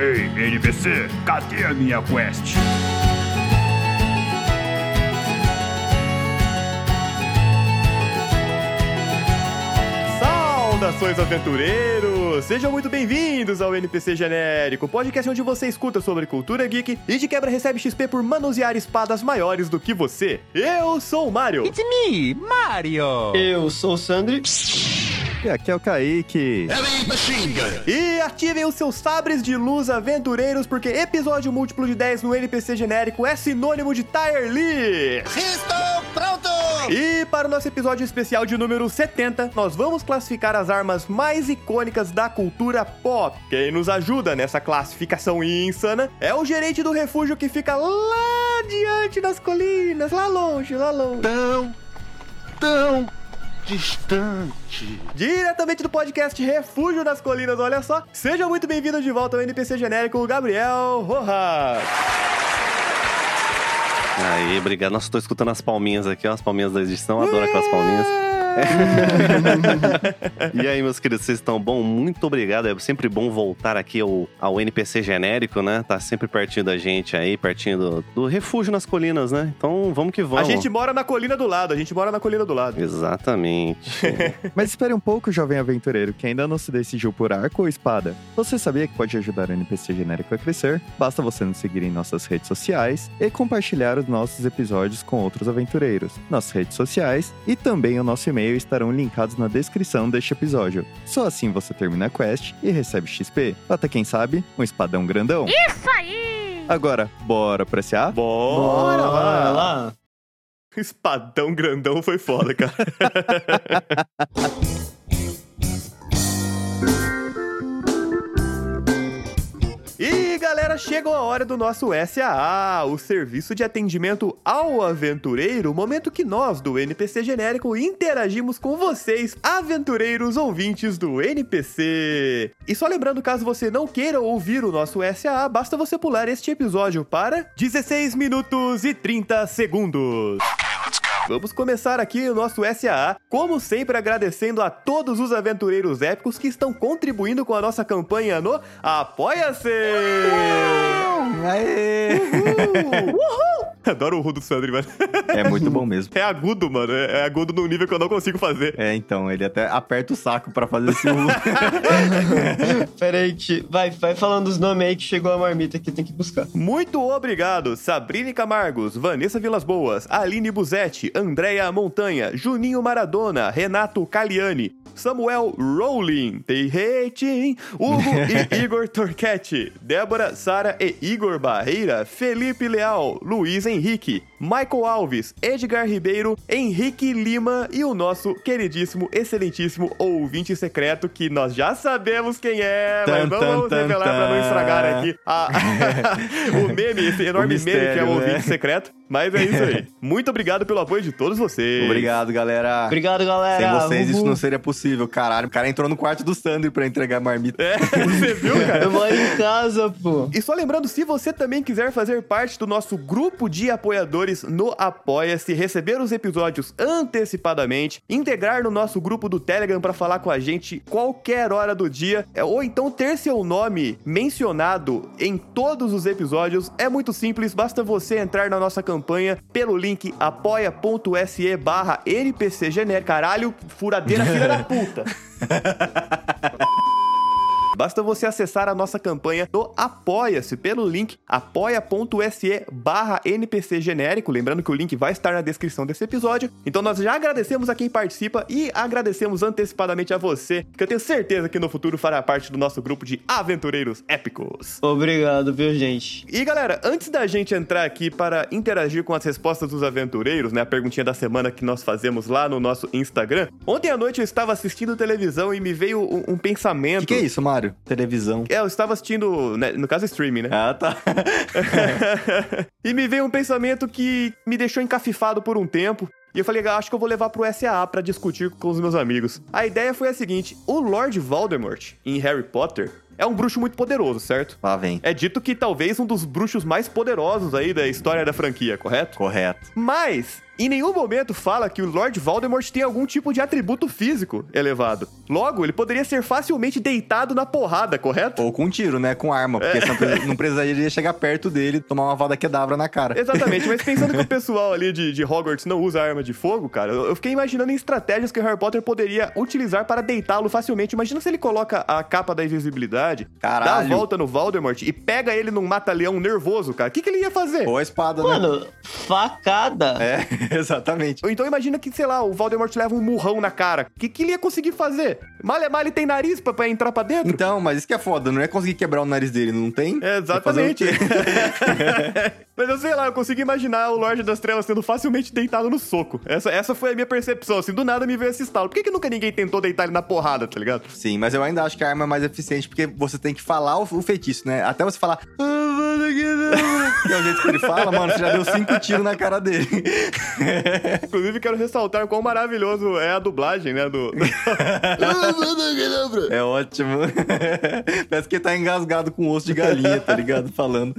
Ei, NPC, cadê a minha quest? Saudações aventureiros! Sejam muito bem-vindos ao NPC Genérico, podcast onde você escuta sobre cultura geek e de quebra recebe XP por manusear espadas maiores do que você. Eu sou o Mario. It's me, Mario! Eu sou o Sandri. E aqui é o Kaique. E ativem os seus sabres de luz aventureiros, porque episódio múltiplo de 10 no NPC Genérico é sinônimo de Tyre Lee! Estou pronto! E para o nosso episódio especial de número 70, nós vamos classificar as armas mais icônicas da cultura pop. Quem nos ajuda nessa classificação insana é o gerente do refúgio que fica lá diante das colinas, lá longe, lá longe. Tão, tão distante. Diretamente do podcast Refúgio das Colinas, olha só. Seja muito bem-vindo de volta ao NPC Genérico, Gabriel Rojas. Aí, obrigado. Nossa, tô escutando as palminhas aqui, ó, as palminhas da edição. Adoro aquelas palminhas. e aí, meus queridos, vocês estão bom? Muito obrigado. É sempre bom voltar aqui ao, ao NPC genérico, né? Tá sempre pertinho da gente aí, pertinho do, do refúgio nas colinas, né? Então vamos que A vamos. gente mora na colina do lado, a gente mora na colina do lado. Exatamente. Mas espere um pouco, jovem aventureiro, que ainda não se decidiu por arco ou espada. Você sabia que pode ajudar o NPC genérico a crescer? Basta você nos seguir em nossas redes sociais e compartilhar os nossos episódios com outros aventureiros. Nossas redes sociais e também o nosso e-mail estarão linkados na descrição deste episódio. Só assim você termina a quest e recebe XP. Até quem sabe, um espadão grandão. Isso aí! Agora, bora pra SA? Bora lá! Bora lá. Espadão grandão foi foda, cara. E galera, chegou a hora do nosso SAA, o serviço de atendimento ao aventureiro, momento que nós do NPC Genérico interagimos com vocês, aventureiros ouvintes do NPC. E só lembrando, caso você não queira ouvir o nosso SAA, basta você pular este episódio para 16 minutos e 30 segundos. Vamos começar aqui o nosso SAA, como sempre agradecendo a todos os aventureiros épicos que estão contribuindo com a nossa campanha no Apoia-se! Aê! Uhul! Adoro o Ru do Sandri, mano. É muito bom mesmo. É agudo, mano. É é agudo num nível que eu não consigo fazer. É, então, ele até aperta o saco pra fazer esse U. Pera aí, que... vai, vai falando os nomes aí que chegou a marmita que tem que buscar. Muito obrigado, Sabrine Camargos, Vanessa Vilas Boas, Aline Buzetti, Andréia Montanha, Juninho Maradona, Renato Caliani, Samuel Rowling, Teireitin, Hugo e Igor Torquetti, Débora, Sara e Igor Barreira, Felipe Leal, Luiz Henrique, Michael Alves, Edgar Ribeiro, Henrique Lima e o nosso queridíssimo, excelentíssimo ouvinte secreto que nós já sabemos quem é, mas Tan, não tan, vamos tan, revelar pra não estragar aqui a- o meme, esse enorme meme que é mistério, o ouvinte né? secreto. Mas é isso aí. Muito obrigado pelo apoio de todos vocês. Obrigado, galera. Obrigado, galera. Sem vocês isso não seria possível, caralho. O cara entrou no quarto do Sandro pra entregar a marmita. É, você viu, cara? Eu moro em casa, pô. E só lembrando, se você também quiser fazer parte do nosso grupo de apoiadores no Apoia-se, receber os episódios antecipadamente, integrar no nosso grupo do Telegram para falar com a gente qualquer hora do dia, é, ou então ter seu nome mencionado em todos os episódios, é muito simples, basta você entrar na nossa campanha pelo link apoia.se barra NPC. Caralho, furadeira filha da puta. Basta você acessar a nossa campanha do Apoia-se pelo link apoia.se barra NPC genérico. Lembrando que o link vai estar na descrição desse episódio. Então nós já agradecemos a quem participa e agradecemos antecipadamente a você, que eu tenho certeza que no futuro fará parte do nosso grupo de aventureiros épicos. Obrigado, viu, gente? E galera, antes da gente entrar aqui para interagir com as respostas dos aventureiros, né, a perguntinha da semana que nós fazemos lá no nosso Instagram, ontem à noite eu estava assistindo televisão e me veio um, um pensamento. O que, que é isso, Mário? Televisão. É, eu estava assistindo, né, no caso, streaming, né? Ah, tá. e me veio um pensamento que me deixou encafifado por um tempo. E eu falei, "Ah, acho que eu vou levar pro SAA pra discutir com os meus amigos. A ideia foi a seguinte: o Lord Voldemort, em Harry Potter, é um bruxo muito poderoso, certo? Lá vem. É dito que talvez um dos bruxos mais poderosos aí da história da franquia, correto? Correto. Mas, em nenhum momento fala que o Lord Voldemort tem algum tipo de atributo físico elevado. Logo, ele poderia ser facilmente deitado na porrada, correto? Ou com um tiro, né? Com arma. Porque pre- não precisaria chegar perto dele e tomar uma vada quedavra na cara. Exatamente, mas pensando que o pessoal ali de, de Hogwarts não usa arma de fogo, cara, eu fiquei imaginando em estratégias que o Harry Potter poderia utilizar para deitá-lo facilmente. Imagina se ele coloca a capa da invisibilidade, dá a Caralho. volta no Voldemort e pega ele num mata-leão nervoso, cara. O que, que ele ia fazer? Ou a espada, né? Mano, facada. É, exatamente. Ou então imagina que, sei lá, o Voldemort leva um murrão na cara. O que, que ele ia conseguir fazer? Malemar ele tem nariz pra, pra entrar pra dentro? Então, mas isso que é foda, não é conseguir quebrar o nariz dele, não tem? É, Exatamente. Mas eu sei lá, eu consigo imaginar o Lorde das Trevas sendo facilmente deitado no soco. Essa, essa foi a minha percepção, assim, do nada me veio esse estalo. Por que, que nunca ninguém tentou deitar ele na porrada, tá ligado? Sim, mas eu ainda acho que a arma é mais eficiente porque você tem que falar o, o feitiço, né? Até você falar. "Ah, mano, que não", Que é o jeito que ele fala, mano, você já deu cinco tiros na cara dele. Inclusive, quero ressaltar quão maravilhoso é a dublagem, né, do... É ótimo. Parece que ele tá engasgado com osso de galinha, tá ligado? Falando.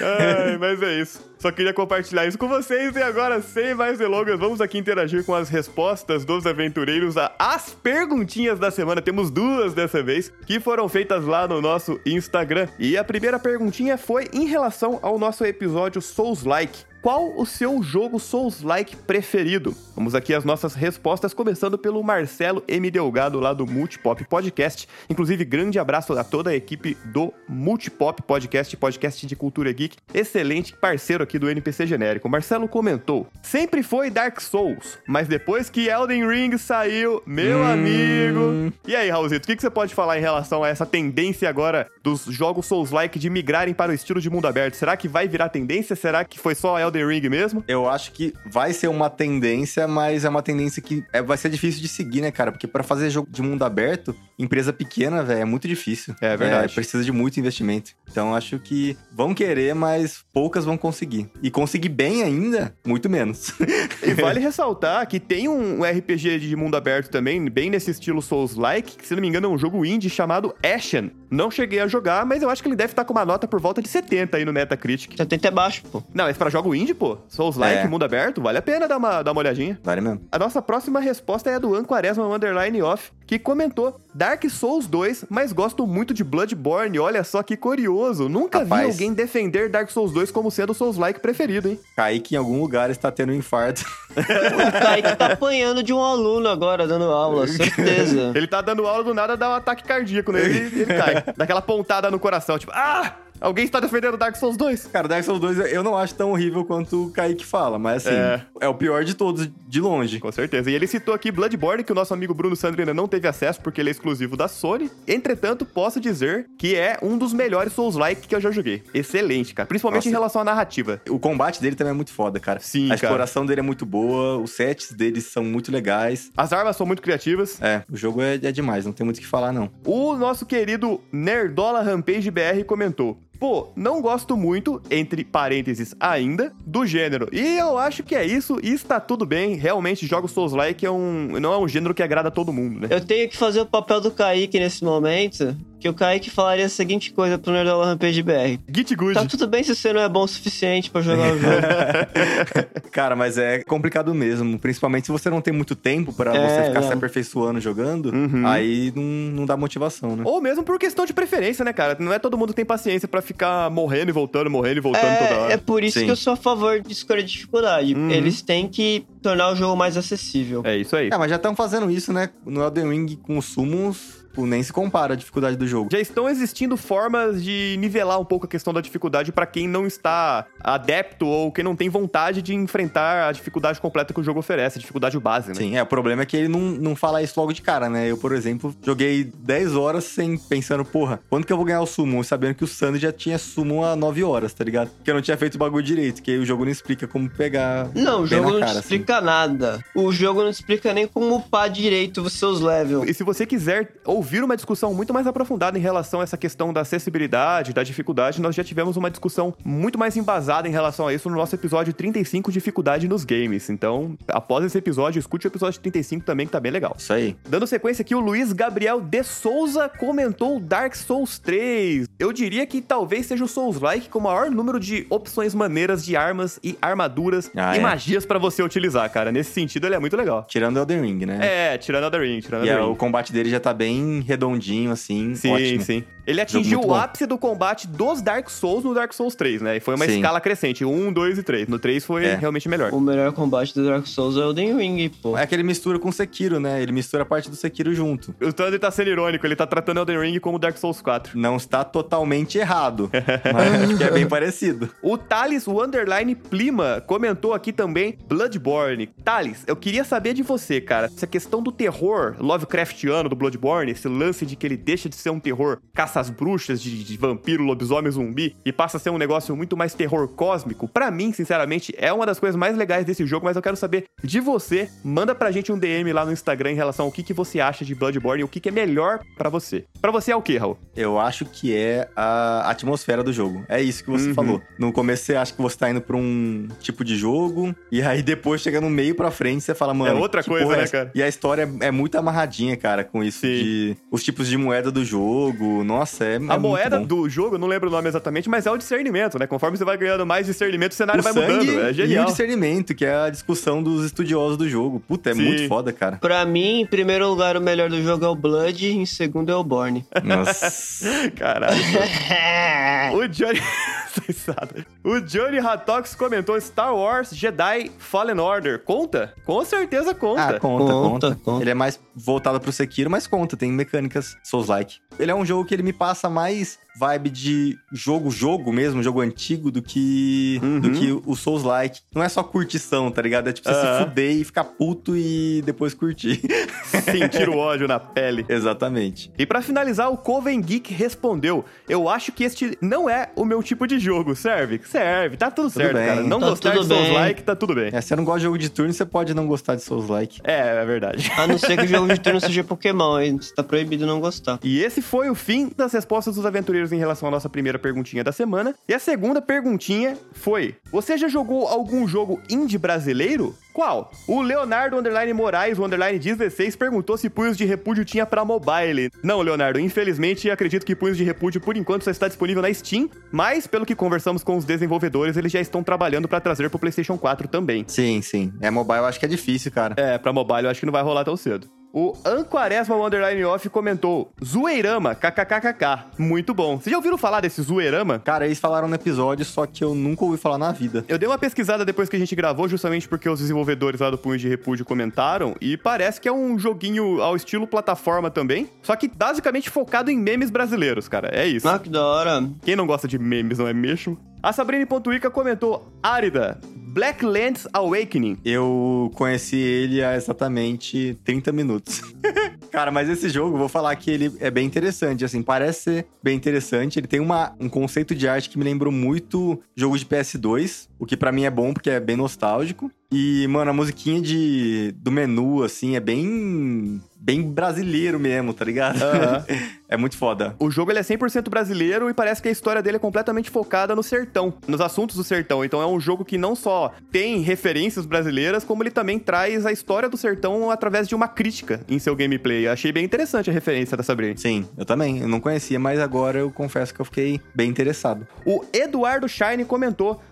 Ai, mas é isso. Só queria compartilhar isso com vocês e agora, sem mais delongas, vamos aqui interagir com as respostas dos aventureiros as perguntinhas da semana. Temos duas dessa vez, que foram feitas lá no nosso Instagram. E a primeira perguntinha foi em relação ao nosso episódio Souls-like. Qual o seu jogo Souls-like preferido? Vamos aqui as nossas respostas, começando pelo Marcelo M. Delgado, lá do Multipop Podcast. Inclusive, grande abraço a toda a equipe do Multipop Podcast, podcast de cultura geek. Excelente parceiro aqui do NPC Genérico. Marcelo comentou: Sempre foi Dark Souls, mas depois que Elden Ring saiu, meu amigo. E aí, Raulzito, o que, que você pode falar em relação a essa tendência agora dos jogos Souls-like de migrarem para o estilo de mundo aberto? Será que vai virar tendência? Será que foi só Elden Ring mesmo? Eu acho que vai ser uma tendência, mas é uma tendência que é- vai ser difícil de seguir, né, cara? Porque pra fazer jogo de mundo aberto, empresa pequena, velho, é muito difícil. É verdade. precisa de muito investimento. Então acho que vão querer, mas poucas vão conseguir. E conseguir bem ainda, muito menos. E vale ressaltar que tem um RPG de mundo aberto também, bem nesse estilo Souls-like, que se não me engano é um jogo indie chamado Ashen. Não cheguei a jogar, mas eu acho que ele deve estar com uma nota por volta de 70 aí no Metacritic. 70 é baixo, pô. Não, mas pra jogo indie, pô, Souls-like, É. mundo aberto, vale a pena dar uma, dar uma olhadinha. vale mesmo. A nossa próxima resposta é a do Anquaresma Underline Off, que comentou Dark Souls 2, mas gosto muito de Bloodborne. Olha só que curioso. Nunca vi Rapaz. alguém defender Dark Souls 2 como sendo o Souls-like preferido, hein? Kaique em algum lugar está tendo um infarto. O Kaique tá apanhando de um aluno agora, dando aula, certeza. Ele tá dando aula do nada, dá um ataque cardíaco nele e ele cai. Dá aquela pontada no coração, tipo, ah! Alguém está defendendo Dark Souls 2? Cara, Dark Souls 2 eu não acho tão horrível quanto o Kaique fala, mas assim, É. é, o pior de todos, de longe. Com certeza. E ele citou aqui Bloodborne, que o nosso amigo Bruno Sandri ainda não teve acesso porque ele é exclusivo da Sony. Entretanto, posso dizer que é um dos melhores Souls-like que eu já joguei. Excelente, cara. Principalmente Nossa. em relação à narrativa. O combate dele também é muito foda, cara. Sim, A cara. exploração dele é muito boa, os sets deles são muito legais. As armas são muito criativas. É, o jogo é, é demais, não tem muito o que falar, não. O nosso querido Nerdola Rampage BR comentou. Pô, não gosto muito, entre parênteses ainda, do gênero. E eu acho que é isso e está tudo bem. Realmente, jogos Souls-like é um, não é um gênero que agrada a todo mundo, né? Eu tenho que fazer o papel do Kaique nesse momento, que o Kaique falaria a seguinte coisa pro Nerdola Rampage BR. Git Good. Tá tudo bem se você não é bom o suficiente pra jogar o jogo. Cara, mas é complicado mesmo. Principalmente se você não tem muito tempo pra É, você ficar não. se aperfeiçoando jogando, Uhum. aí não, não dá motivação, né? Ou mesmo por questão de preferência, né, cara? Não é todo mundo que tem paciência pra ficar morrendo e voltando, morrendo e voltando toda É, hora. é por isso Sim. que eu sou a favor de escolha de dificuldade. Uhum. Eles têm que tornar o jogo mais acessível. É isso aí. É, mas já estão fazendo isso, né? No Elden Ring com os summons, pô, nem se compara a dificuldade do jogo. Já estão existindo formas de nivelar um pouco a questão da dificuldade pra quem não está adepto ou quem não tem vontade de enfrentar a dificuldade completa que o jogo oferece, a dificuldade base, né? Sim, é, o problema é que ele não, não fala isso logo de cara, né? Eu, por exemplo, joguei 10 horas sem pensando, porra, quando que eu vou ganhar o summon? Sabendo que o Sandy já tinha summon há 9 horas, tá ligado? Porque eu não tinha feito o bagulho direito, que aí o jogo não explica como pegar. Não, o jogo não cara, assim. explica nada. O jogo não explica nem como upar direito os seus levels. E se você quiser ouvir uma discussão muito mais aprofundada em relação a essa questão da acessibilidade, da dificuldade, nós já tivemos uma discussão muito mais embasada em relação a isso no nosso episódio 35, Dificuldade nos Games. Então, após esse episódio, escute o episódio 35 também, que tá bem legal. Isso aí. Dando sequência aqui, o Luiz Gabriel de Souza comentou Dark Souls 3. Eu diria que talvez seja o Souls-like com o maior número de opções maneiras de armas e armaduras Ah, e é. magias pra você utilizar, cara. Nesse sentido, ele é muito legal. Tirando Elden Ring, né? É, tirando The Ring, tirando E a é, o Ring. combate dele já tá bem redondinho, assim. Sim, ótimo. sim. Ele atingiu o bom. ápice do combate dos Dark Souls no Dark Souls 3, né? E foi uma Sim. escala crescente, 1, 2 e 3. No 3 foi É. realmente melhor. O melhor combate do Dark Souls é o Elden Ring, pô. É que ele mistura com o Sekiro, né? Ele mistura a parte do Sekiro junto. O Thunder tá sendo irônico, ele tá tratando Elden Ring como Dark Souls 4. Não está totalmente errado, mas acho que é bem parecido. O Thales, o Underline Plima, comentou aqui também Bloodborne. Thales, eu queria saber de você, cara. Essa questão do terror Lovecraftiano do Bloodborne, esse lance de que ele deixa de ser um terror caça às bruxas, de, de vampiro, lobisomem, zumbi, e passa a ser um negócio muito mais terror cósmico. Pra mim, sinceramente, é uma das coisas mais legais desse jogo, mas eu quero saber de você. Manda pra gente um DM lá no Instagram em relação ao que, que você acha de Bloodborne e o que, que é melhor pra você. Pra você é o que, Raul? Eu acho que é a atmosfera do jogo. É isso que você Uhum. falou. No começo você acha que você tá indo pra um tipo de jogo, e aí depois chega no meio pra frente você fala, mano. É outra coisa, é né, essa? cara? E a história é, é muito amarradinha, cara, com isso Sim. de. Os tipos de moeda do jogo. Nossa, é. A é moeda muito bom. do jogo, eu não lembro o nome exatamente, mas é o discernimento, né? Conforme você vai ganhando mais discernimento, o cenário o vai mudando. É e o genial. discernimento, que é a discussão dos estudiosos do jogo. Puta, é Sim. muito foda, cara. Pra mim, em primeiro lugar, o melhor do jogo é o Blood, em segundo é o Borne. Nossa. Caralho. o Johnny. O Johnny Hatox comentou Star Wars Jedi Fallen Order. Conta? Com certeza conta. Ah, conta, Conta, conta, conta. Ele é mais voltado pro Sekiro, mas conta, tem mecânicas Souls-like. Ele é um jogo que ele me passa mais vibe de jogo-jogo mesmo, jogo antigo, do que Uhum. do que o Souls-like. Não é só curtição, tá ligado? É tipo você Aham. se fuder e ficar puto e depois curtir. Sentir o ódio na pele. Exatamente. E pra finalizar, o Coven Geek respondeu: Eu acho que este não é o meu tipo de jogo. Serve? Serve. Tá tudo, certo, bem. cara. Não Tá gostar de tudo bem. Souls-like, tá tudo bem. É, se você não gosta de jogo de turno, você pode não gostar de Souls-like. É, é verdade. A não ser que o jogo de turno seja Pokémon, aí está proibido não gostar. E esse foi o fim das respostas dos aventureiros em relação à nossa primeira perguntinha da semana. E a segunda perguntinha foi: Você já jogou algum jogo indie brasileiro? Qual? O Leonardo Underline Moraes, o Underline 16, perguntou se Punhos de Repúdio tinha pra mobile. Não, Leonardo, infelizmente acredito que Punhos de Repúdio por enquanto só está disponível na Steam, mas pelo que conversamos com os desenvolvedores, eles já estão trabalhando pra trazer pro PlayStation 4 também. Sim, sim. É mobile, eu acho que é difícil, cara. É, pra mobile eu acho que não vai rolar tão cedo. O Anquaresma Underline Off comentou: Zoeirama, kkkk. Muito bom. Vocês já ouviram falar desse Zoeirama? Cara, eles falaram no episódio, só que eu nunca ouvi falar na vida. Eu dei uma pesquisada depois que a gente gravou, justamente porque os desenvolvedores lá do Punho de Repúdio comentaram, e parece que é um joguinho ao estilo plataforma também, só que basicamente focado em memes brasileiros, cara. É isso. Ah, que da hora. Quem não gosta de memes, não é mesmo? A Sabrina.ica comentou: Árida, Blacklands Awakening. Eu conheci ele há exatamente 30 minutos. Cara, mas esse jogo, vou falar que ele é bem interessante, assim, parece ser bem interessante. Ele tem uma, um conceito de arte que me lembrou muito jogo de PS2, o que pra mim é bom porque é bem nostálgico. E, mano, a musiquinha de, do menu, assim, é bem bem brasileiro mesmo, tá ligado? Aham. é muito foda. O jogo ele é 100% brasileiro e parece que a história dele é completamente focada no sertão, nos assuntos do sertão. Então é um jogo que não só tem referências brasileiras, como ele também traz a história do sertão através de uma crítica em seu gameplay. Eu achei bem interessante a referência da Sabrina. Sim, eu também. Eu não conhecia, mas agora eu confesso que eu fiquei bem interessado. O Eduardo Shine comentou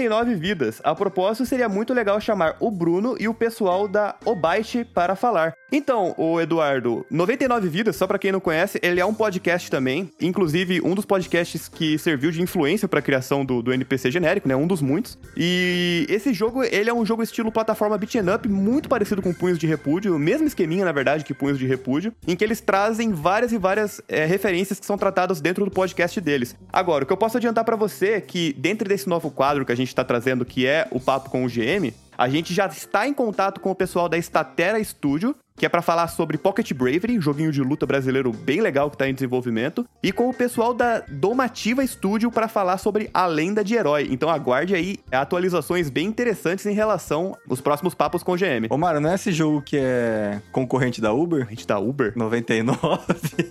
99 vidas. A propósito, seria muito legal chamar o Bruno e o pessoal da Obyte para falar. Então, o Eduardo, 99 vidas, só pra quem não conhece, ele é um podcast também, inclusive um dos podcasts que serviu de influência pra criação do, do NPC genérico, né? Um dos muitos. E esse jogo, ele é um jogo estilo plataforma beat'em up, muito parecido com Punhos de Repúdio, o mesmo esqueminha, na verdade, que Punhos de Repúdio, em que eles trazem várias e várias é, referências que são tratadas dentro do podcast deles. Agora, o que eu posso adiantar pra você é que dentro desse novo quadro que a gente tá trazendo, que é o Papo com o GM, a gente já está em contato com o pessoal da Statera Studio que é pra falar sobre Pocket Bravery, um joguinho de luta brasileiro bem legal que tá em desenvolvimento, e com o pessoal da Domativa Studio pra falar sobre A Lenda de Herói. Então aguarde aí atualizações bem interessantes em relação aos próximos papos com o GM. Ô, Mário, não é esse jogo que é concorrente da Uber? A gente tá Uber? 99?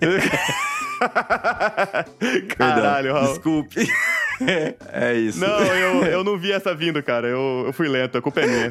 Caralho, Raul. Desculpe. é isso. Não, eu, eu não vi essa vindo, cara. Eu, eu fui lento, a culpa é minha.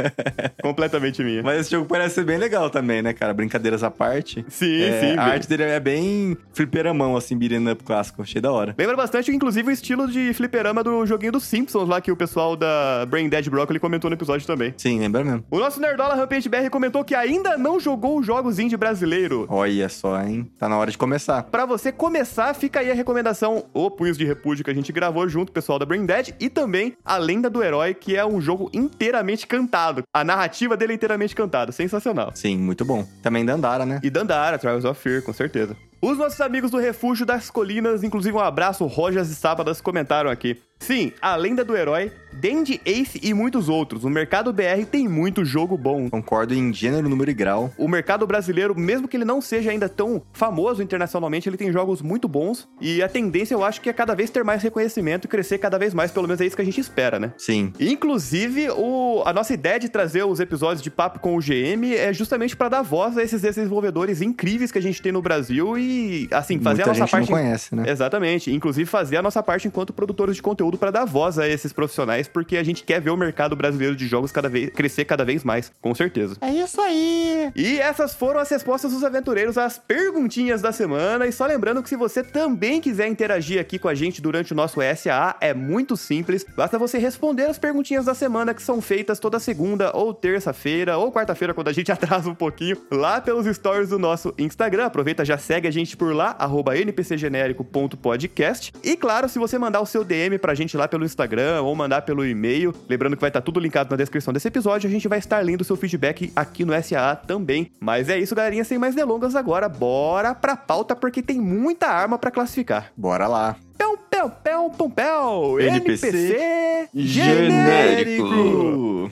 Completamente minha. Mas esse jogo parece ser bem legal também, né, cara? Brincadeiras à parte. Sim, É, sim. A bem- arte dele é bem fliperamão, assim, beat'em up clássico. Achei da hora. Lembra bastante, inclusive, o estilo de fliperama do joguinho dos Simpsons lá que o pessoal da Brain Dead Broccoli comentou no episódio também. Sim, lembra mesmo. O nosso Nerdola Rampage BR comentou que ainda não jogou os jogos indie brasileiro. Olha só, hein? Tá na hora de começar. Pra você começar, fica aí a recomendação O Punhos de Repúdio que a gente gravou junto com o pessoal da Brain Dead e também A Lenda do Herói, que é um jogo inteiramente cantado. A narrativa dele é inteiramente cantada, sensacional. Sim, muito bom. Também da Andara, né? E Dandara, Trials of Fear, com certeza. Os nossos amigos do Refúgio das Colinas, inclusive um abraço, Rojas e Sábadas, comentaram aqui. Sim, a lenda do herói, Dandy Ace e muitos outros. O mercado BR tem muito jogo bom. Concordo em gênero, número e grau. O mercado brasileiro, mesmo que ele não seja ainda tão famoso internacionalmente, ele tem jogos muito bons. E a tendência, eu acho, que é cada vez ter mais reconhecimento e crescer cada vez mais. Pelo menos é isso que a gente espera, né? Sim. Inclusive, o- a nossa ideia de trazer os episódios de Papo com o GM é justamente para dar voz a esses desenvolvedores incríveis que a gente tem no Brasil e, assim, fazer Muita a nossa gente parte. não conhece, né? Exatamente. Inclusive, fazer a nossa parte enquanto produtores de conteúdo para dar voz a esses profissionais, porque a gente quer ver o mercado brasileiro de jogos cada vez crescer cada vez mais, com certeza. É isso aí. E essas foram as respostas dos aventureiros às perguntinhas da semana. E só lembrando que se você também quiser interagir aqui com a gente durante o nosso SAA, é muito simples. Basta você responder as perguntinhas da semana que são feitas toda segunda ou terça-feira ou quarta-feira, quando a gente atrasa um pouquinho, lá pelos stories do nosso Instagram. Aproveita, já segue a gente por lá, arroba npcgenérico.podcast. E claro, se você mandar o seu DM pra gente lá pelo Instagram ou mandar pelo e-mail, lembrando que vai estar tudo linkado na descrição desse episódio, a gente vai estar lendo o seu feedback aqui no SAA também. Mas é isso, galerinha, sem mais delongas agora, bora pra pauta porque tem muita arma pra classificar. Bora lá. Pel, pel, pel, pom, pel. NPC NPC genérico.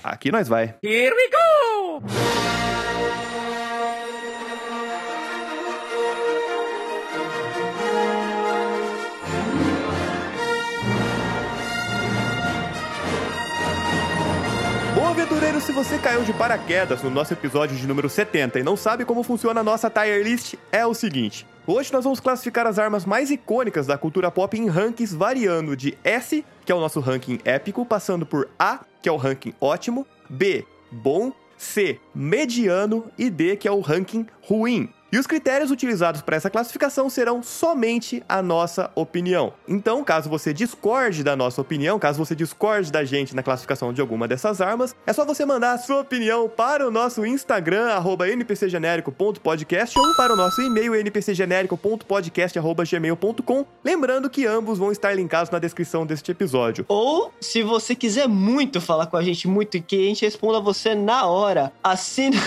Aqui nós vai. Bom, aventureiro, se você caiu de paraquedas no nosso episódio de número 70 e não sabe como funciona a nossa tier list, é o seguinte. Hoje nós vamos classificar as armas mais icônicas da cultura pop em rankings variando de S, que é o nosso ranking épico, passando por A, que é o ranking ótimo, B, bom, C, mediano e D, que é o ranking ruim. E os critérios utilizados para essa classificação serão somente a nossa opinião. Então, caso você discorde da nossa opinião, caso você discorde da gente na classificação de alguma dessas armas, é só você mandar a sua opinião para o nosso Instagram, arroba npcgenérico.podcast ou para o nosso e-mail, npcgenérico.podcast.gmail.com. Lembrando que ambos vão estar linkados na descrição deste episódio. Ou, se você quiser muito falar com a gente, muito, que a gente responda você na hora, assina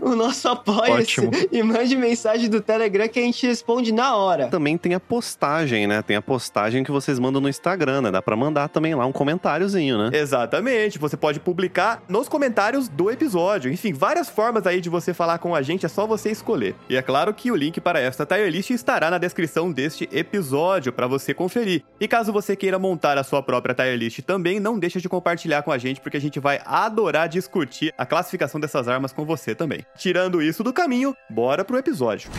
o nosso Ótimo. e mande mensagem do Telegram que a gente responde na hora. Também tem a postagem, né? Tem a postagem que vocês mandam no Instagram, né? Dá pra mandar também lá um comentáriozinho, né? Exatamente, você pode publicar nos comentários do episódio. Enfim, várias formas aí de você falar com a gente, é só você escolher. E é claro que o link para esta tier list estará na descrição deste episódio para você conferir. E caso você queira montar a sua própria tier list também, não deixa de compartilhar com a gente porque a gente vai adorar discutir a classificação dessas armas com você também. Tirando isso do caminho, bora pro episódio.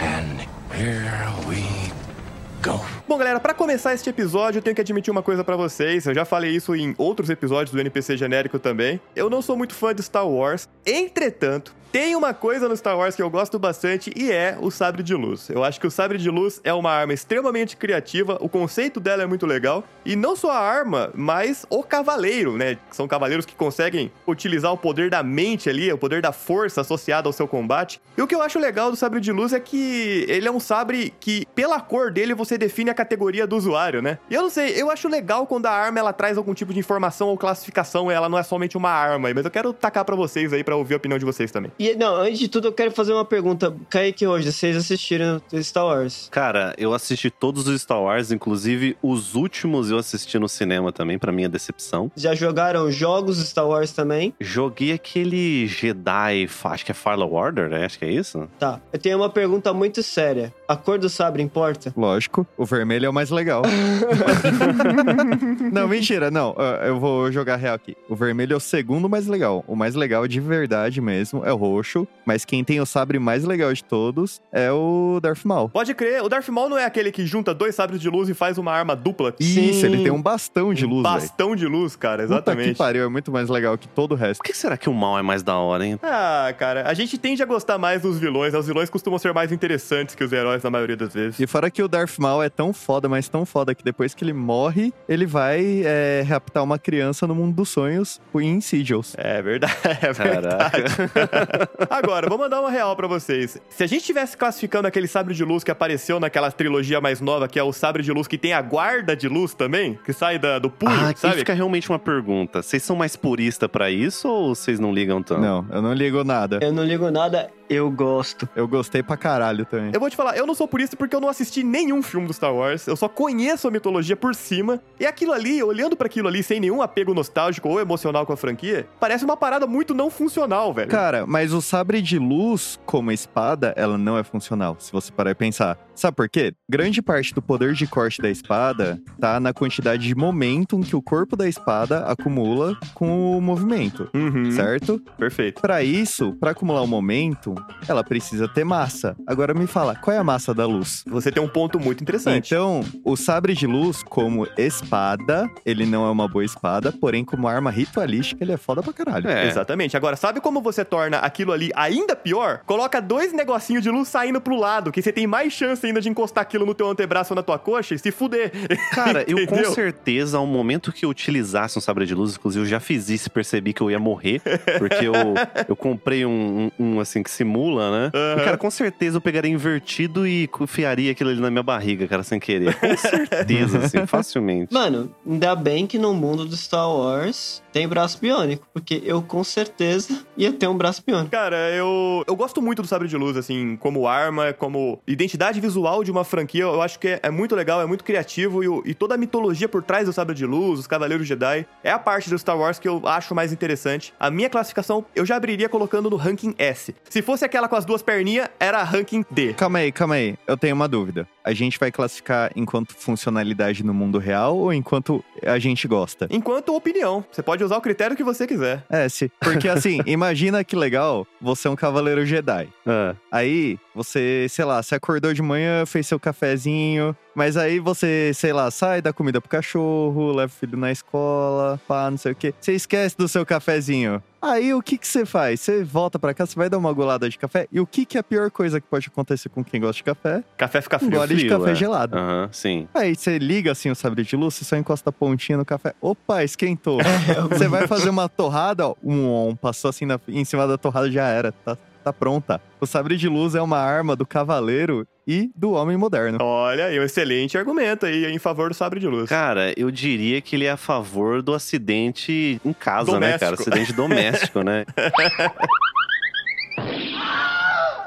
Bom, galera, pra começar este episódio, eu tenho que admitir uma coisa pra vocês. Eu já falei isso em outros episódios do NPC genérico também. Eu não sou muito fã de Star Wars. Entretanto, tem uma coisa no Star Wars que eu gosto bastante e é o sabre de luz. Eu acho que o sabre de luz é uma arma extremamente criativa, o conceito dela é muito legal e não só a arma, mas o cavaleiro, né? São cavaleiros que conseguem utilizar o poder da mente ali, o poder da força associado ao seu combate. E o que eu acho legal do sabre de luz é que ele é um sabre que pela cor dele você define a categoria do usuário, né? E eu não sei, eu acho legal quando a arma ela traz algum tipo de informação ou classificação, ela não é somente uma arma, mas eu quero tacar pra vocês aí pra ouvir a opinião de vocês também. E, não, antes de tudo, eu quero fazer uma pergunta. Kaique hoje, vocês assistiram Star Wars? Cara, eu assisti todos os Star Wars, inclusive os últimos eu assisti no cinema também, pra minha decepção. Já jogaram jogos Star Wars também? Joguei aquele Jedi, acho que é Fallen Order, né? Acho que é isso. Tá. Eu tenho uma pergunta muito séria. A cor do sabre importa? Lógico, o vermelho é o mais legal. não, mentira, não. ah, Eu vou jogar real aqui. O vermelho é o segundo mais legal. O mais legal de verdade mesmo é o roxo, mas quem tem o sabre mais legal de todos é o Darth Maul. Pode crer, o Darth Maul não é aquele que junta dois sabres de luz e faz uma arma dupla? Isso, Sim. ele tem um bastão de luz, velho. Bastão de luz, cara, Puta exatamente. que pariu, é muito mais legal que todo o resto. Por que será que o mal é mais da hora, hein? Ah, cara, a gente tende a gostar mais dos vilões, né? Os vilões costumam ser mais interessantes que os heróis na maioria das vezes. E fora que o Darth Maul é tão foda, mas tão foda que depois que ele morre, ele vai é, raptar uma criança no mundo dos sonhos em Insidious. É verdade, é verdade. Agora, vou mandar uma real pra vocês. Se a gente tivesse classificando aquele sabre de luz que apareceu naquela trilogia mais nova, que é o sabre de luz que tem a guarda de luz também, que sai da- do punho, Ah, aqui sabe? fica realmente uma pergunta. Vocês são mais puristas pra isso ou vocês não ligam tanto? Não, eu não ligo nada. Eu não ligo nada, eu gosto. Eu gostei pra caralho também. Eu vou te falar, eu não sou por isso porque eu não assisti nenhum filme do Star Wars. Eu só conheço a mitologia por cima. E aquilo ali, olhando pra aquilo ali sem nenhum apego nostálgico ou emocional com a franquia, parece uma parada muito não funcional, velho. Cara, mas o sabre de luz, como espada, ela não é funcional, se você parar e pensar. Sabe por quê? Grande parte do poder de corte da espada tá na quantidade de momentum que o corpo da espada acumula com o movimento, Uhum, certo? Perfeito. Pra isso, pra acumular o momento, ela precisa ter massa. Agora me fala, qual é a massa da luz? Você tem um ponto muito interessante. Então, o sabre de luz, como espada, ele não é uma boa espada, porém, como arma ritualística, ele é foda pra caralho. É. Exatamente. Agora, sabe como você torna aquilo ali ainda pior? Coloca dois negocinhos de luz saindo pro lado, que você tem mais chance ainda de encostar aquilo no teu antebraço ou na tua coxa e se fuder. Cara, eu com certeza, ao momento que eu utilizasse um sabre de luz, inclusive eu já fiz isso e percebi que eu ia morrer, porque eu, eu comprei um, um, um, assim que simula, né? E, cara, com certeza eu pegaria invertido e enfiaria aquilo ali na minha barriga, cara, sem querer. Com certeza, assim, facilmente. Mano, ainda bem que no mundo do Star Wars tem braço biônico, porque eu com certeza ia ter um braço biônico. Cara, eu, eu gosto muito do sabre de luz, assim, como arma, como identidade visual de uma franquia. Eu acho que é, é muito legal, é muito criativo e, o- e toda a mitologia por trás do sabre de luz, os Cavaleiros Jedi, é a parte do Star Wars que eu acho mais interessante. A minha classificação eu já abriria colocando no ranking S. Se fosse aquela com as duas perninhas, era ranking D. Calma aí, calma aí. Eu tenho uma dúvida. A gente vai classificar enquanto funcionalidade no mundo real ou enquanto a gente gosta? Enquanto opinião, você pode usar o critério que você quiser. S. Porque assim, imagina que legal, você é um cavaleiro Jedi. Ah, Aí, você, sei lá, você acordou de manhã, fez seu cafezinho, mas aí você, sei lá, sai da comida pro cachorro, leva o filho na escola, pá, não sei o quê. Você esquece do seu cafezinho. Aí, o que que você faz? Você volta pra casa, você vai dar uma golada de café? E o que que é a pior coisa que pode acontecer com quem gosta de café? Café fica frio. gole de frio, café é. gelado. Aham, sim. Aí você liga assim o sabre de luz, você só encosta a pontinha no café. Opa, esquentou. Você vai fazer uma torrada, ó, um, um passou assim na- em cima da torrada já era, tá, tá pronta. O sabre de luz é uma arma do cavaleiro e do homem moderno. Olha aí, um excelente argumento aí em favor do sabre de luz. Cara, eu diria que ele é a favor do acidente em casa, né, cara? Doméstico. Acidente doméstico, né?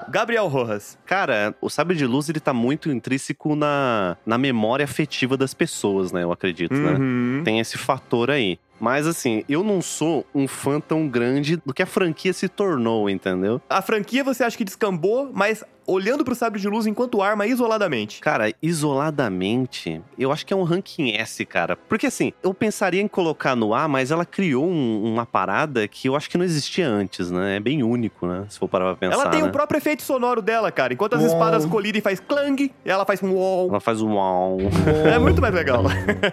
Gabriel Rojas. Cara, o sabre de luz, ele tá muito intrínseco na, na memória afetiva das pessoas, né? Eu acredito, né? Uhum. Tem esse fator aí. Mas assim, eu não sou um fã tão grande do que a franquia se tornou, entendeu? A franquia você acha que descambou, mas olhando pro sabre de luz enquanto arma isoladamente. Cara, isoladamente, eu acho que é um ranking S, cara. Porque assim, eu pensaria em colocar no A, mas ela criou um- uma parada que eu acho que não existia antes, né? É bem único, né? Se for parar pra pensar. ela tem né? o próprio efeito sonoro dela, cara. Enquanto as Uau. espadas colidem faz clang, ela faz um uau. Ela faz um uau. É muito mais legal.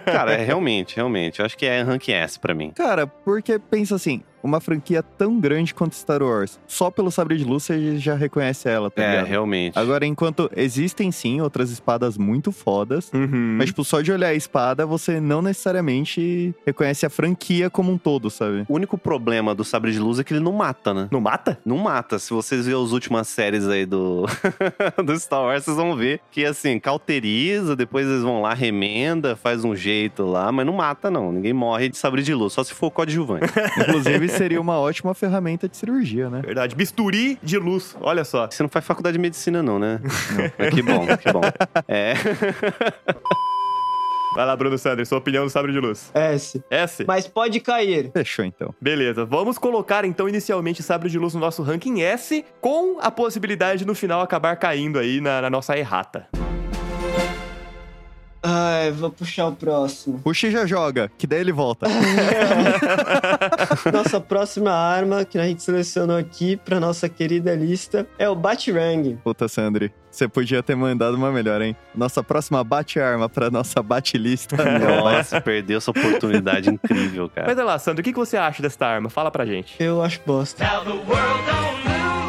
Cara, é realmente, realmente. Eu acho que é ranking S pra mim. Cara, porque pensa assim, uma franquia tão grande quanto Star Wars, só pelo sabre de luz você já reconhece ela, tá É, ligado? realmente. Agora, enquanto existem sim outras espadas muito fodas, Uhum. mas tipo, só de olhar a espada, você não necessariamente reconhece a franquia como um todo, sabe? O único problema do sabre de luz é que ele não mata, né? Não mata? Não mata. Se vocês verem as últimas séries aí do, do Star Wars, vocês vão ver que, assim, cauteriza, depois eles vão lá, remenda, faz um jeito lá, mas não mata, não. Ninguém morre de sabre de luz, só se for coadjuvante. Inclusive, Seria uma ótima ferramenta de cirurgia, né? Verdade. Bisturi de luz, olha só. Você não faz faculdade de medicina, não, né? Não. Que bom, que bom. É. Vai lá, Bruno Sanders, sua opinião do sabre de luz. S. S? Mas pode cair. Fechou então. Beleza, vamos colocar então inicialmente sabre de luz no nosso ranking S, com a possibilidade de no final acabar caindo aí na, na nossa errata. Ai, vou puxar o próximo. Puxa e já joga, que daí ele volta. Nossa próxima arma que a gente selecionou aqui pra nossa querida lista é o Batirang. Puta, Sandri, você podia ter mandado uma melhor, hein? Nossa próxima bate-arma pra nossa bate-lista. Nossa, perdeu essa oportunidade incrível, cara. Mas olha lá, Sandro, o que você acha desta arma? Fala pra gente. Eu acho bosta.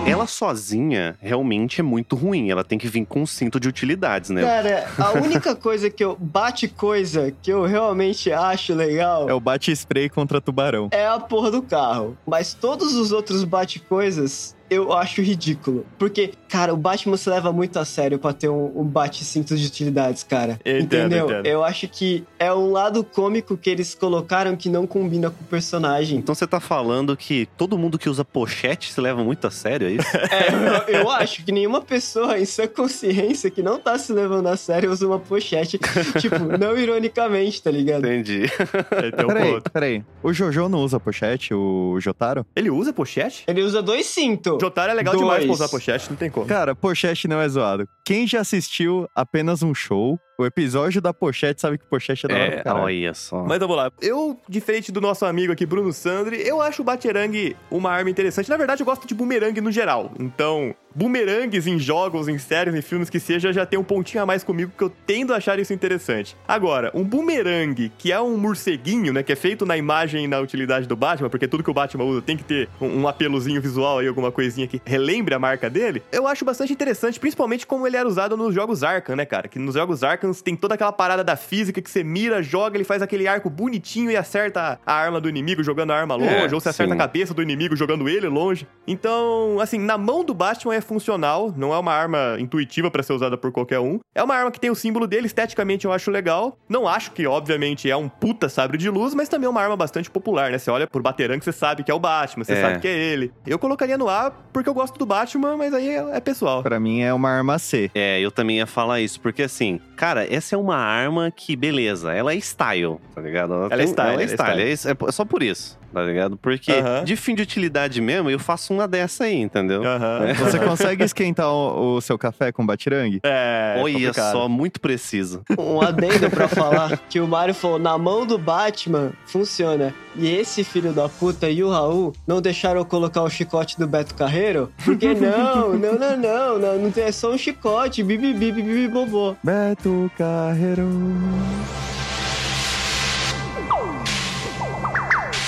Ela sozinha realmente é muito ruim. Ela tem que vir com um cinto de utilidades, né? Cara, a única coisa que eu. Bate coisa que eu realmente acho legal É o bate-spray contra tubarão. é a porra do carro. Mas todos os outros bate-coisas eu acho ridículo. Porque, cara, o Batman se leva muito a sério pra ter um, um bate-cinto de utilidades, cara. Eu entendo, Entendeu? entendo. Eu acho que é um lado cômico que eles colocaram que não combina com o personagem. Então você tá falando que todo mundo que usa pochete se leva muito a sério, é isso? É, eu, eu acho que nenhuma pessoa em sua consciência que não tá se levando a sério usa uma pochete, tipo, não ironicamente, tá ligado? Entendi. É, Peraí, ponto. peraí. O Jojo não usa pochete, o Jotaro? Ele usa pochete? Ele usa dois cintos. Jotaro é legal Dois. demais pra usar pochete, não tem como. Cara, pochete não é zoado. Quem já assistiu apenas um show, o episódio da pochete sabe que pochete é da hora É, olha só. Mas vamos lá. Eu, diferente do nosso amigo aqui, Bruno Sandri, eu acho o Baterang uma arma interessante. Na verdade, eu gosto de bumerangue no geral. Então, bumerangues em jogos, em séries, em filmes que seja, já tem um pontinho a mais comigo, que eu tendo a achar isso interessante. Agora, um bumerangue, que é um morceguinho, né, que é feito na imagem e na utilidade do Batman, porque tudo que o Batman usa tem que ter um, um apelozinho visual aí, alguma coisinha que relembre a marca dele, eu acho bastante interessante, principalmente como ele era usado nos jogos Arkham, né, cara? Que nos jogos Arkham tem toda aquela parada da física que você mira, joga, ele faz aquele arco bonitinho e acerta a arma do inimigo jogando a arma longe, É, ou você acerta sim. a cabeça do inimigo jogando ele longe. Então, assim, na mão do Batman é funcional, não é uma arma intuitiva pra ser usada por qualquer um. É uma arma que tem o símbolo dele, esteticamente eu acho legal. Não acho que, obviamente, é um puta sabre de luz, mas também é uma arma bastante popular, né? Você olha por Baterang, você sabe que é o Batman, você É. sabe que é ele. Eu colocaria no A porque eu gosto do Batman, mas aí é, é pessoal. Pra mim é uma arma C. É, eu também ia falar isso, porque assim, cara, essa é uma arma que, beleza, ela é style, tá ligado? Ela é tem- style, Ela ela é é style, style. é, é só por isso, tá ligado? Porque Aham. de fim de utilidade mesmo, eu faço uma dessa aí, entendeu? Aham. Você consegue esquentar o, o seu café com batirangue? É. Olha só, muito preciso. Um adendo pra falar que o Mario falou, na mão do Batman funciona. E esse filho da puta e o Raul não deixaram eu colocar o chicote do Beto Carreiro? Porque não, não, não, não, não, não tem, é só um chicote, bibi, bibi, bibi, bobô. Beto Carreiro.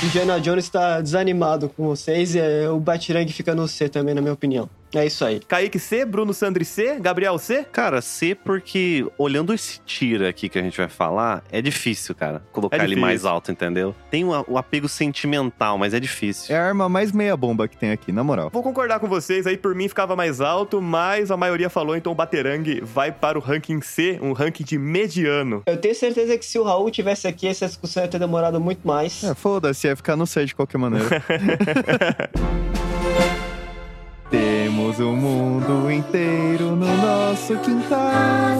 Indiana Jones tá desanimado com vocês e é, o Batirang fica no C também, na minha opinião. É isso aí. Kaique C, Bruno Sandri C, Gabriel C. Cara, C, porque olhando esse tiro aqui que a gente vai falar, é difícil, cara, colocar É ele difícil. mais alto, entendeu? Tem o, o apego sentimental, mas é difícil. É a arma mais meia bomba que tem aqui, na moral. Vou concordar com vocês, aí por mim ficava mais alto, mas a maioria falou, então o Baterang vai para o ranking C, um ranking de mediano. Eu tenho certeza que se o Raul tivesse aqui, essa discussão ia ter demorado muito mais. É, foda-se, ia ficar no C de qualquer maneira. Temos o mundo inteiro no nosso quintal.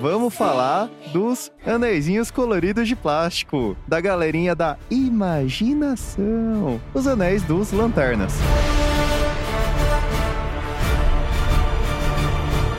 Vamos falar dos anéisinhos coloridos de plástico, da galerinha da imaginação. Os anéis dos lanternas.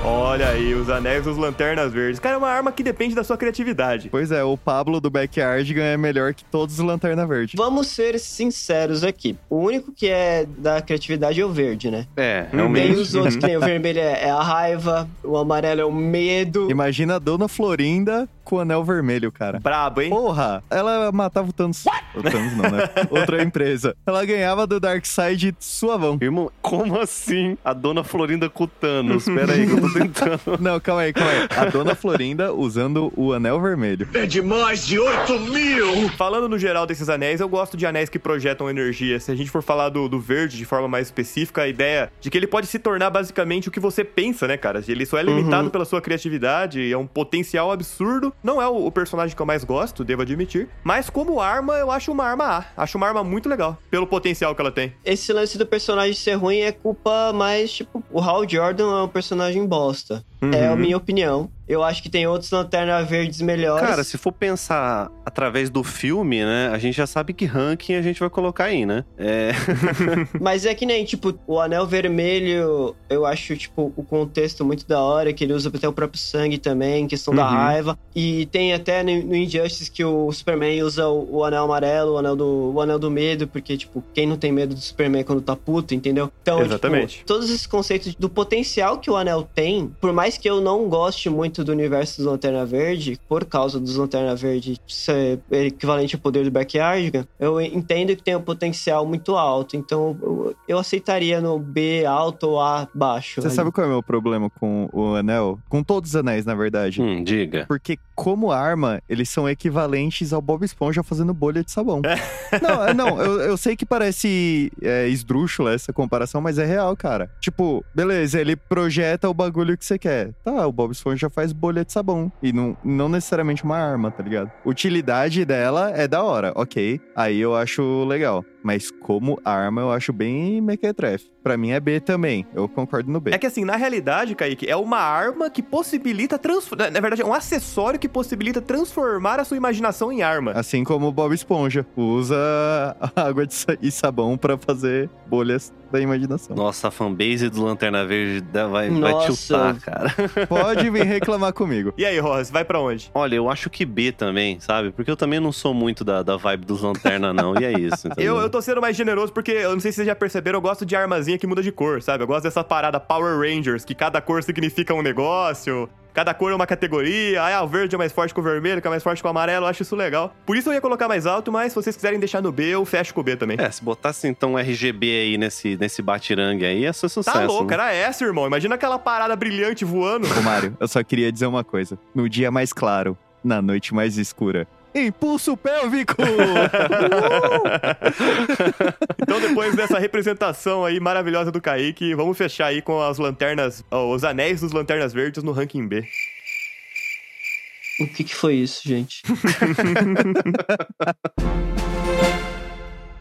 Olha aí, os anéis dos lanternas verdes. Cara, é uma arma que depende da sua criatividade. Pois é, o Pablo do Backyardigan é melhor que todos os lanterna verde. Vamos ser sinceros aqui. O único que é da criatividade é o verde, né? É, realmente. Tem os outros que tem o vermelho é é a raiva, o amarelo é o medo. Imagina a Dona Florinda com o anel vermelho, cara. Brabo, hein? Porra, ela matava o Thanos. O Thanos não, né? Outra empresa. Ela ganhava do Darkseid suavão. Irmão, como assim? A dona Florinda com o Thanos? Pera aí, que eu tô tentando. Não, calma aí, calma aí. A dona Florinda usando o anel vermelho. É de mais de 8 mil! Falando no geral desses anéis, eu gosto de anéis que projetam energia. Se a gente for falar do, do verde de forma mais específica, a ideia de que ele pode se tornar basicamente o que você pensa, né, cara? Ele só é limitado pela sua criatividade, é um potencial absurdo. Não é o, o personagem que eu mais gosto, devo admitir. Mas como arma, eu acho uma arma A. Acho uma arma muito legal, pelo potencial que ela tem. Esse lance do personagem ser ruim é culpa mais, tipo, o Hal Jordan é um personagem resposta bosta. É a minha opinião. Eu acho que tem outros Lanterna Verdes melhores. Cara, se for pensar através do filme, né? A gente já sabe que ranking a gente vai colocar aí, né? É. Mas é que nem, tipo, o Anel Vermelho, eu acho, tipo, o contexto muito da hora, que ele usa até o próprio sangue também, questão da Uhum. raiva. E tem até no, no Injustice que o Superman usa o, o Anel Amarelo, o Anel, do, o anel do Medo, porque, tipo, quem não tem medo do Superman quando tá puto, entendeu? Então, Exatamente. tipo, todos esses conceitos do potencial que o Anel tem, por mais que eu não goste muito do universo dos Lanterna Verde, por causa dos Lanterna Verde ser equivalente ao poder do Backyardigan, eu entendo que tem um potencial muito alto. Então, eu, eu aceitaria no B alto ou A baixo. Você ali. sabe qual é o meu problema com o anel? Com todos os anéis, na verdade. hum, diga. Porque, como arma, eles são equivalentes ao Bob Esponja fazendo bolha de sabão. Não, é, não eu, eu sei que parece é, esdrúxula essa comparação, mas é real, cara. Tipo, beleza, ele projeta o bagulho que você quer. Tá, o Bob Esponja faz bolha de sabão. E não, não necessariamente uma arma, tá ligado? Utilidade dela é da hora, ok. Aí eu acho legal. Mas como arma, eu acho bem mequetrefe. Pra mim é B também. Eu concordo no B. É que assim, na realidade, Kaique, é uma arma que possibilita transformar. Na verdade, é um acessório que possibilita transformar a sua imaginação em arma. Assim como o Bob Esponja usa água de sa- e sabão pra fazer bolhas da imaginação. Nossa, a fanbase do Lanterna Verde vai, vai Nossa. tiltar, cara. Pode vir reclamar comigo. E aí, Ross, vai pra onde? Olha, eu acho que B também, sabe? Porque eu também não sou muito da, da vibe dos Lanterna, não. E é isso? Eu, eu tô sendo mais generoso porque, eu não sei se vocês já perceberam, eu gosto de armazinha que muda de cor, sabe? Eu gosto dessa parada Power Rangers, que cada cor significa um negócio, cada cor é uma categoria. Ah, o verde é mais forte que o vermelho, que é mais forte que o amarelo, eu acho isso legal. Por isso eu ia colocar mais alto, mas se vocês quiserem deixar no B, eu fecho com o B também. É, se botasse então um RGB aí nesse, nesse batirangue aí, ia ser sucesso. Tá louco, né? era essa, irmão. Imagina aquela parada brilhante voando. Ô, Mário, eu só queria dizer uma coisa. No dia mais claro, na noite mais escura. Impulso pélvico! Então, depois dessa representação aí maravilhosa do Kaique, vamos fechar aí com as lanternas, ó, os anéis dos lanternas verdes no ranking B. O que, que foi isso, gente?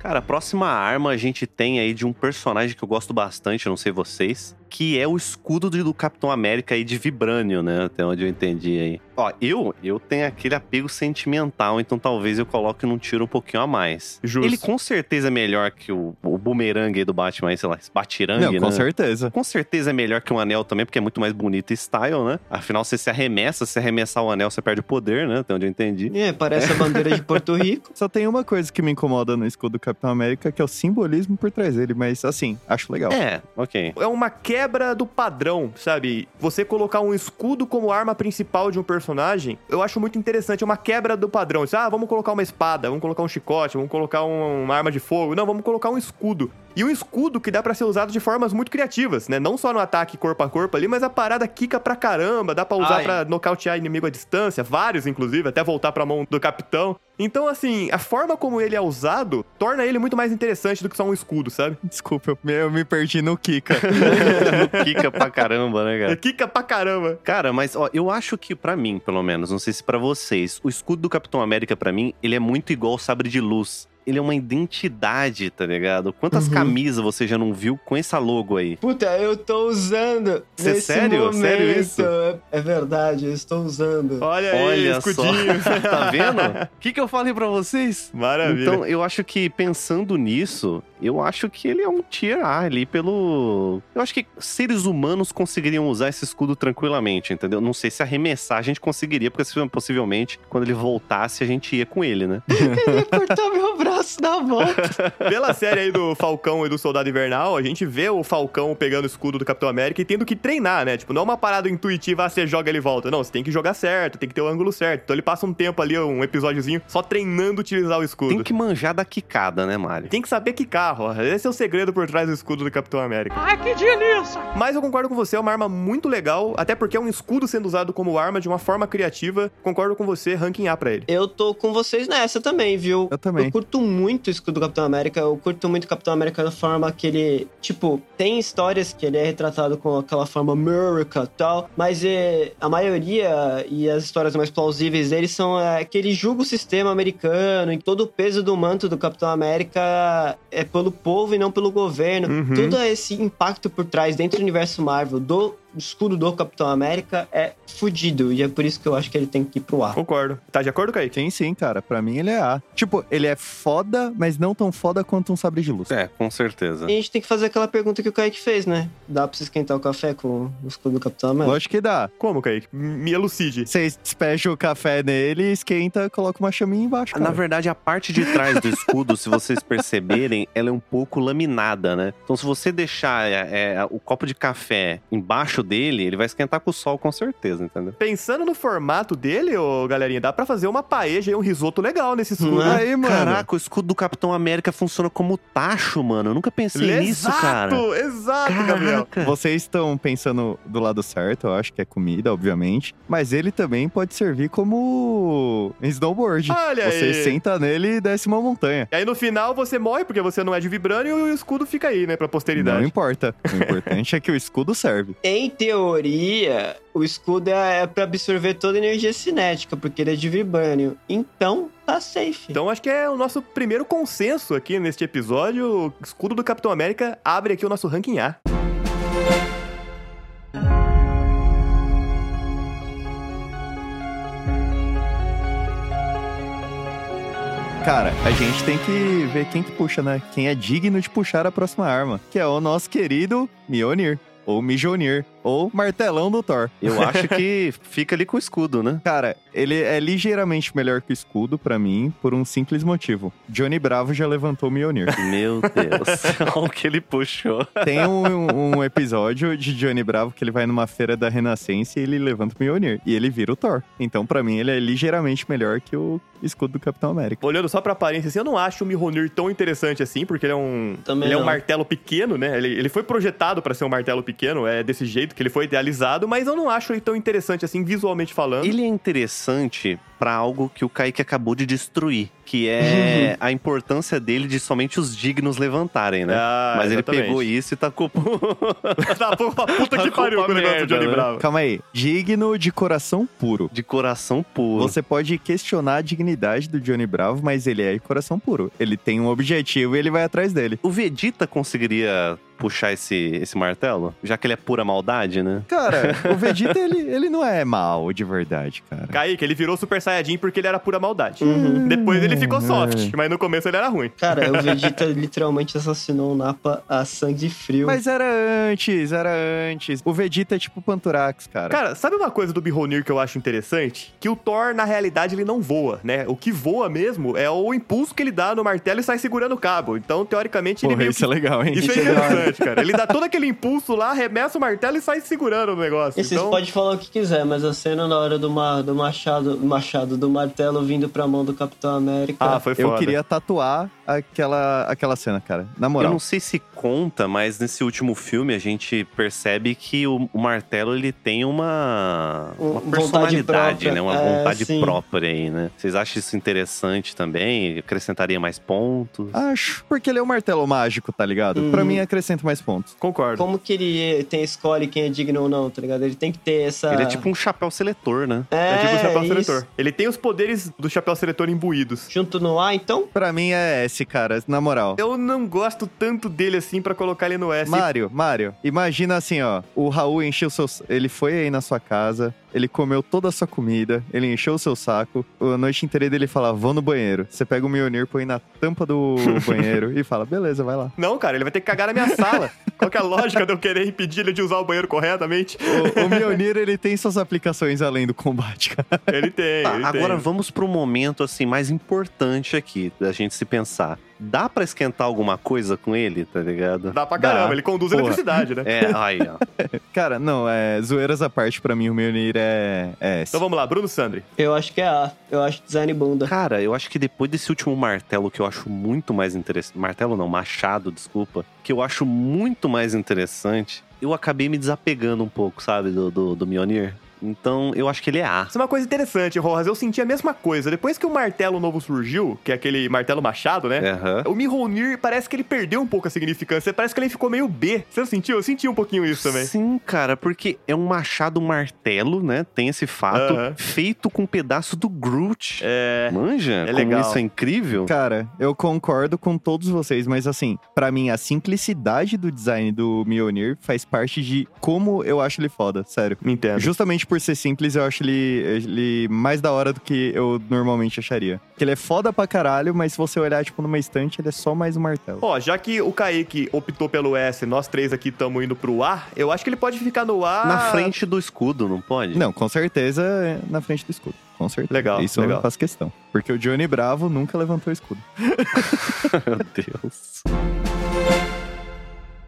Cara, a próxima arma a gente tem aí de um personagem que eu gosto bastante, eu não sei vocês, que é o escudo do Capitão América aí de Vibrânio, né? Até onde eu entendi aí. Ó, eu, eu tenho aquele apego sentimental, então talvez eu coloque num tiro um pouquinho a mais. Justo. Ele com certeza é melhor que o, o bumerangue aí do Batman, sei lá, esse batirangue, Não, né? com certeza. Com certeza é melhor que um anel também, porque é muito mais bonito e style, né? Afinal, você se arremessa, se arremessar o anel, você perde o poder, né? Até onde eu entendi. É, parece a bandeira de Porto Rico. Só tem uma coisa que me incomoda no escudo do Capitão América, que é o simbolismo por trás dele, mas assim, acho legal. É, ok. É uma quebra do padrão, sabe? Você colocar um escudo como arma principal de um personagem, eu acho muito interessante. É uma quebra do padrão. Ah, vamos colocar uma espada, vamos colocar um chicote, vamos colocar um- uma arma de fogo. Não, vamos colocar um escudo. E um escudo que dá pra ser usado de formas muito criativas, né? Não só no ataque corpo a corpo ali, mas a parada quica pra caramba. Dá pra usar Ai. pra nocautear inimigo à distância, vários inclusive, até voltar pra mão do capitão. Então, assim, a forma como ele é usado torna ele muito mais interessante do que só um escudo, sabe? Desculpa, eu me, perdi no Kika. Kika pra caramba, né, cara? É quica pra caramba. Cara, mas ó, eu acho que pra mim, pelo menos, não sei se pra vocês, o escudo do Capitão América pra mim, ele é muito igual ao sabre de luz. Ele é uma identidade, tá ligado? Quantas Uhum. camisas você já não viu com essa logo aí? Puta, eu tô usando. Cê- nesse sério? Momento. Sério isso? É, é verdade, eu estou usando. Olha aí, Olha só. escudinho. tá vendo? O que, que eu falei pra vocês? Maravilha. Então, eu acho que pensando nisso, eu acho que ele é um tier A ali pelo. Eu acho que seres humanos conseguiriam usar esse escudo tranquilamente, entendeu? Não sei se arremessar a gente conseguiria, porque se- possivelmente quando ele voltasse a gente ia com ele, né? Ele ia cortar meu braço na volta. Pela série aí do Falcão e do Soldado Invernal, a gente vê o Falcão pegando o escudo do Capitão América e tendo que treinar, né? Tipo, não é uma parada intuitiva, ah, você joga ele volta. Não, você tem que jogar certo, tem que ter o ângulo certo. Então ele passa um tempo ali, um episódiozinho, só treinando utilizar o escudo. Tem que manjar da quicada, né, Mário? Tem que saber quicar. Bizarro. Esse é o segredo por trás do escudo do Capitão América. Ai, que delícia! Mas eu concordo com você, é uma arma muito legal, até porque é um escudo sendo usado como arma de uma forma criativa. Concordo com você, ranking A pra ele. Eu tô com vocês nessa também, viu? Eu também. Eu curto muito o escudo do Capitão América. Eu curto muito o Capitão América da forma que ele. Tipo, tem histórias que ele é retratado com aquela forma America e tal. Mas é, a maioria e as histórias mais plausíveis dele são é, que ele julga o sistema americano. E todo o peso do manto do Capitão América é pelo povo e não pelo governo. Uhum. Todo esse impacto por trás dentro do universo Marvel do escudo do Capitão América é fudido. E é por isso que eu acho que ele tem que ir pro ar. Concordo. Tá de acordo, Kaique? Sim, sim, cara. Pra mim ele é A. Tipo, ele é foda, mas não tão foda quanto um sabre de luz. É, com certeza. E a gente tem que fazer aquela pergunta que o Kaique fez, né? Dá pra você esquentar o café com o escudo do Capitão América? Lógico que dá. Como, Kaique? Me elucide. Você despeja o café nele, esquenta, coloca uma chaminha embaixo. Na cara. verdade, a parte de trás do escudo, se vocês perceberem, ela é um pouco laminada, né? Então, se você deixar é, é, o copo de café embaixo dele, ele vai esquentar com o sol, com certeza, entendeu? Pensando no formato dele, ô galerinha, dá pra fazer uma paeja e um risoto legal nesse escudo. Não é? Aí, mano. Caraca, o escudo do Capitão América funciona como tacho, mano. Eu nunca pensei nisso, exato, cara. exato, Gabriel. Caraca. Vocês estão pensando do lado certo, eu acho que é comida, obviamente. Mas ele também pode servir como snowboard. Olha Você aí. senta nele e desce uma montanha. E aí no final você morre porque você não é de vibrânio e o escudo fica aí, né, pra Não posteridade. importa. O importante é que o escudo serve. Em teoria, o escudo é, é pra absorver toda a energia cinética, porque ele é de vibrânio. Então, tá safe. Então acho que é o nosso primeiro consenso aqui neste episódio. O escudo do Capitão América abre aqui o nosso ranking A. Cara, a gente tem que ver quem que puxa, né? Quem é digno de puxar a próxima arma, que é o nosso querido Mjolnir, ou Mijonir, ou Martelão do Thor. Eu acho que fica ali com o escudo, né? Cara, ele é ligeiramente melhor que o escudo pra mim, por um simples motivo. Johnny Bravo já levantou o Mjolnir. Meu Deus. Olha o que ele puxou. Tem um, um episódio de Johnny Bravo que ele vai numa feira da Renascença e ele levanta o Mjolnir. E ele vira o Thor. Então, pra mim, ele é ligeiramente melhor que o escudo do Capitão América. Olhando só pra aparência, assim, eu não acho o Mjolnir tão interessante assim, porque ele é um, Também ele é um martelo pequeno, né? Ele, ele foi projetado pra ser um martelo pequeno, é desse jeito que ele foi idealizado, mas eu não acho ele tão interessante assim, visualmente falando. Ele é interessante pra algo que o Kaique acabou de destruir, que é a importância dele de somente os dignos levantarem, né? Ah, Mas ele exatamente. pegou isso e tacou pro... tá, pô, a puta que A pariu com o negócio do merda, Johnny né? Bravo. Calma aí. Digno de coração puro. de coração puro. Você pode questionar a dignidade do Johnny Bravo, mas ele é de coração puro. Ele tem um objetivo e ele vai atrás dele. O Vegeta conseguiria puxar esse, esse martelo? Já que ele é pura maldade, né? Cara, o Vegeta, ele, ele não é mal de verdade, cara. Kaique, ele virou Super Saiyajin porque ele era pura maldade. Uhum. Depois ele ficou soft, É. mas no começo ele era ruim. Cara, o Vegeta literalmente assassinou o Napa a sangue frio. Mas era antes, era antes. O Vegeta é tipo Panturax, cara. Cara, sabe uma coisa do Mjolnir que eu acho interessante? Que o Thor, na realidade, ele não voa, né? O que voa mesmo é o impulso que ele dá no martelo e sai segurando o cabo. Então, teoricamente, ele Porra, meio isso é legal, hein? Isso é interessante, cara. Ele dá todo aquele impulso lá, arremessa o martelo e sai segurando o negócio. E vocês Então, podem falar o que quiser, mas a cena na hora do, ma do machado, machado, do martelo vindo pra mão do Capitão América. Ah, foi foda. Eu queria tatuar aquela, aquela cena, cara. Na Eu moral. não sei se conta, mas nesse último filme a gente percebe que o, o martelo ele tem uma, Um- uma vontade personalidade, própria. né? Uma É, vontade sim. própria aí, né? Vocês acham isso interessante também? Acrescentaria mais pontos? Acho. Porque ele é o martelo mágico, tá ligado? Hum. Pra mim, acrescenta mais pontos. Concordo. Como que ele tem escolhe quem é digno ou não, tá ligado? Ele tem que ter essa. Ele é tipo um chapéu seletor, né? É tipo o chapéu isso. seletor. Ele tem os poderes do chapéu seletor imbuídos. Junto no ar, então? Pra mim é S, cara, na moral. Eu não gosto tanto dele assim pra colocar ele no S. Mário, Mário, imagina assim, ó. O Raul encheu seu. Ele foi aí na sua casa, ele comeu toda a sua comida, ele encheu o seu saco. A noite inteira ele fala, vou no banheiro. Você pega o Mjolnir, põe na tampa do banheiro e fala, beleza, vai lá. Não, cara, ele vai ter que cagar na minha sala. Qual que é a lógica de eu querer impedir ele de usar o banheiro corretamente? O, o Mjolnir, ele tem suas aplicações além do combate, cara. Ele tem, Tá, ele agora tem. vamos pro momento assim mais importante aqui da gente se pensar. Dá pra esquentar alguma coisa com ele, tá ligado? Dá pra caramba, Dá. ele conduz Porra. eletricidade, né? É, aí, ó. Cara, não, é, zoeiras à parte, pra mim o Mjolnir é, é. Então vamos lá, Bruno Sandri. Eu acho que é A. Eu acho design bunda. Cara, eu acho que depois desse último martelo que eu acho muito mais interessante. Martelo não, machado, desculpa. Que eu acho muito mais interessante. Eu acabei me desapegando um pouco, sabe, do, do, do Mjolnir. Então, eu acho que ele é A. Isso é uma coisa interessante, Rojas. Eu senti a mesma coisa. Depois que o martelo novo surgiu, que é aquele martelo machado, né? Aham. O Mjolnir parece que ele perdeu um pouco a significância. Parece que ele ficou meio B. Você não sentiu? Eu senti um pouquinho isso também. Sim, cara, porque é um machado martelo, né? Tem esse fato, Aham. feito com um pedaço do Groot. É. Manja? é legal. isso é incrível. Cara, eu concordo com todos vocês, mas assim, pra mim a simplicidade do design do Mjolnir faz parte de como eu acho ele foda, sério. Me entendo. Justamente por ser simples, eu acho ele, ele mais da hora do que eu normalmente acharia. Que ele é foda pra caralho, mas se você olhar, tipo, numa estante, ele é só mais um martelo. Ó, já que o Kaique optou pelo S, nós três aqui estamos indo pro A, eu acho que ele pode ficar no A. Na frente do escudo, não pode? Não, com certeza é na frente do escudo. Com certeza. Legal, Isso legal. eu faço questão. Porque o Johnny Bravo nunca levantou o escudo. Meu Deus.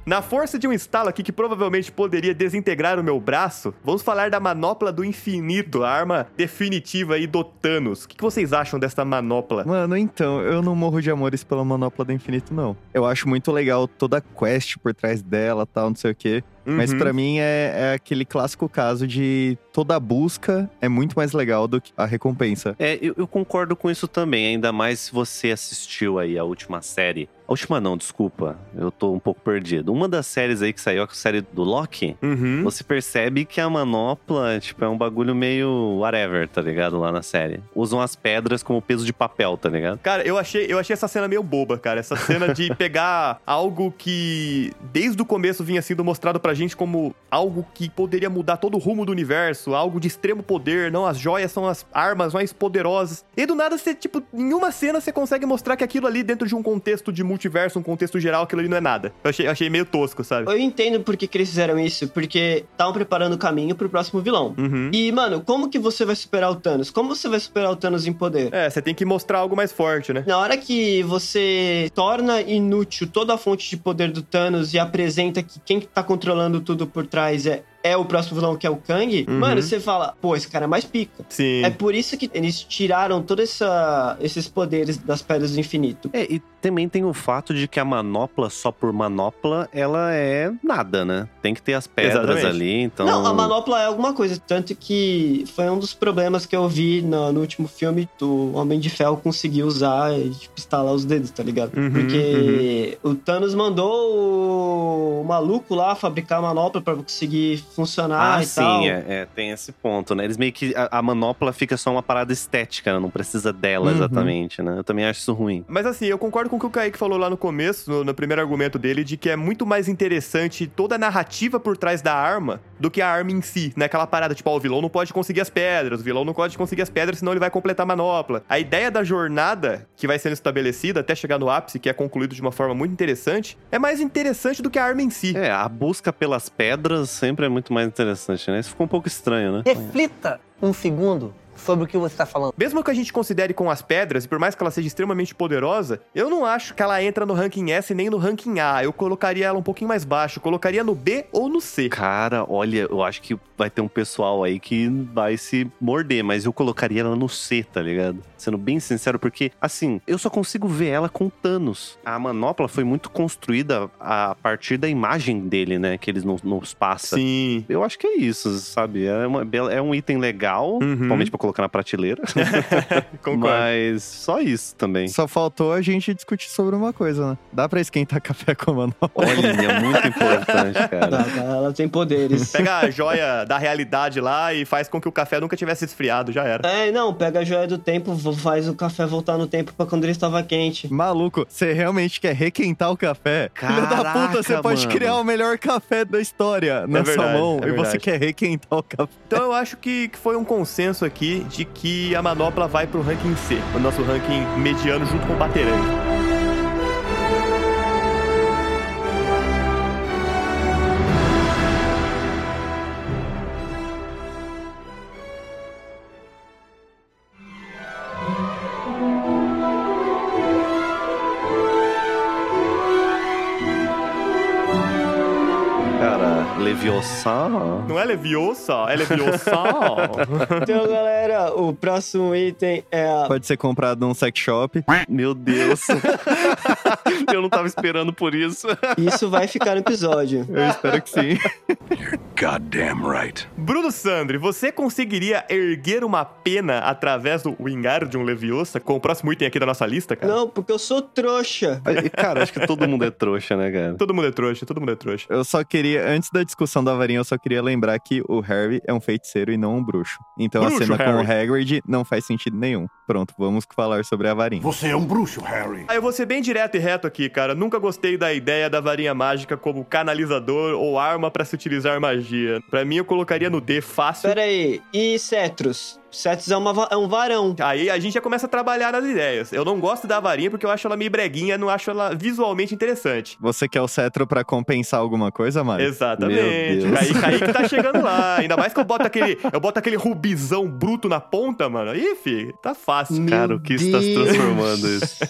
Na força de um estalo aqui que provavelmente poderia desintegrar o meu braço, vamos falar da manopla do infinito, a arma definitiva aí do Thanos. O que vocês acham dessa manopla? Mano, então, eu não morro de amores pela Manopla do Infinito, não. Eu acho muito legal toda a quest por trás dela, tal, não sei o quê. Mas Uhum. pra mim é, é aquele clássico caso de toda busca é muito mais legal do que a recompensa. É, eu, eu concordo com isso também, ainda mais se você assistiu aí a última série. A última não, desculpa, eu tô um pouco perdido. Uma das séries aí que saiu, a série do Loki, Uhum. você percebe que a manopla, tipo, é um bagulho meio whatever, tá ligado? Lá na série. Usam as pedras como peso de papel, tá ligado? Cara, eu achei, eu achei essa cena meio boba, cara. Essa cena de pegar algo que desde o começo vinha sendo mostrado pra gente como algo que poderia mudar todo o rumo do universo, algo de extremo poder, não as joias são as armas mais poderosas. E do nada você, tipo, em uma cena você consegue mostrar que aquilo ali dentro de um contexto de multiverso, um contexto geral, aquilo ali não é nada. Eu achei, eu achei meio tosco, sabe? Eu entendo por que, que eles fizeram isso, porque estavam preparando o caminho pro próximo vilão. Uhum. E, mano, como que você vai superar o Thanos? Como você vai superar o Thanos em poder? É, você tem que mostrar algo mais forte, né? Na hora que você torna inútil toda a fonte de poder do Thanos e apresenta que quem tá controlando tudo por trás é, é o próximo vilão, que é o Kang, Uhum. mano, você fala, pô, esse cara é mais pica. Sim. É por isso que eles tiraram todos esses poderes das Pedras do Infinito. É, e também tem o fato de que a manopla, só por manopla, ela é nada, né? Tem que ter as pedras Exatamente. ali, então. Não, a manopla é alguma coisa. Tanto que foi um dos problemas que eu vi no, no último filme do Homem de Ferro conseguir usar e tipo, estalar os dedos, tá ligado? Uhum, Porque o Thanos mandou o, o maluco lá fabricar a manopla pra conseguir funcionar Ah, e sim, tal. é, é, tem esse ponto, né? Eles meio que. A, a manopla fica só uma parada estética, né? não precisa dela Uhum. exatamente, né? Eu também acho isso ruim. Mas assim, eu concordo com o que o Kaique falou lá no começo, no, no primeiro argumento dele, de que é muito mais interessante toda a narrativa por trás da arma do que a arma em si, né? Aquela parada, tipo, ó, o vilão não pode conseguir as pedras, o vilão não pode conseguir as pedras, senão ele vai completar a manopla. A ideia da jornada que vai sendo estabelecida até chegar no ápice, que é concluído de uma forma muito interessante, é mais interessante do que a arma em si. É, a busca pelas pedras sempre é muito mais interessante, né? Isso ficou um pouco estranho, né? Reflita um segundo sobre o que você está falando. Mesmo que a gente considere com as pedras, e por mais que ela seja extremamente poderosa, eu não acho que ela entra no ranking S nem no ranking A. Eu colocaria ela um pouquinho mais baixo. Colocaria no B ou no C. Cara, olha, eu acho que vai ter um pessoal aí que vai se morder, mas eu colocaria ela no C, tá ligado? Sendo bem sincero, porque, assim, eu só consigo ver ela com Thanos. A manopla foi muito construída a partir da imagem dele, né? Que eles nos, nos passa. Sim. Eu acho que é isso, sabe? É, uma é um item legal, Uhum. principalmente pra colocar na prateleira. Concordo. mas só isso também. Só faltou a gente discutir sobre uma coisa, né? Dá pra esquentar café com a manopla? Olha, muito importante, cara. tá, ela tem poderes. Pega a joia da realidade lá e faz com que o café nunca tivesse esfriado, já era. É, não, pega a joia do tempo, faz o café voltar no tempo pra quando ele estava quente. Maluco, você realmente quer requentar o café? Filho da Caraca, puta, você pode criar o melhor café da história na sua verdade, mão é e você quer requentar o café. Então eu acho que, que foi um consenso aqui de que a manopla vai pro ranking C, o nosso ranking mediano junto com o Baterang. Não é Leviosa, é Leviosa. Então, galera, o próximo item é a Pode ser comprado num sex shop. Meu Deus. Eu não tava esperando por isso. Isso vai ficar no episódio. Eu espero que sim. Goddamn right. Bruno Sandri, você conseguiria erguer uma pena através do Wingardium Leviosa com o próximo item aqui da nossa lista, cara? Não, porque eu sou trouxa. Cara, acho que todo mundo é trouxa, né, cara? Todo mundo é trouxa, todo mundo é trouxa. Eu só queria, antes da discussão da varinha, eu só queria lembrar que o Harry é um feiticeiro e não um bruxo. Então Bruxo, a cena com o Harry. Hagrid não faz sentido nenhum. Pronto, vamos falar sobre a varinha. Você é um bruxo, Harry. Ah, eu vou ser bem direto e aqui, cara. Nunca gostei da ideia da varinha mágica como canalizador ou arma pra se utilizar magia. Pra mim, eu colocaria no D fácil. Pera aí, e Cetros? Cetros é, uma é um varão. Aí a gente já começa a trabalhar nas ideias. Eu não gosto da varinha porque eu acho ela meio breguinha, não acho ela visualmente interessante. Você quer o cetro pra compensar alguma coisa, Mário? Exatamente. Meu Deus. Aí Kaique tá chegando lá. Ainda mais que eu boto aquele, eu boto aquele rubizão bruto na ponta, mano. Ih, fi, tá fácil. Cara, o que está se transformando isso?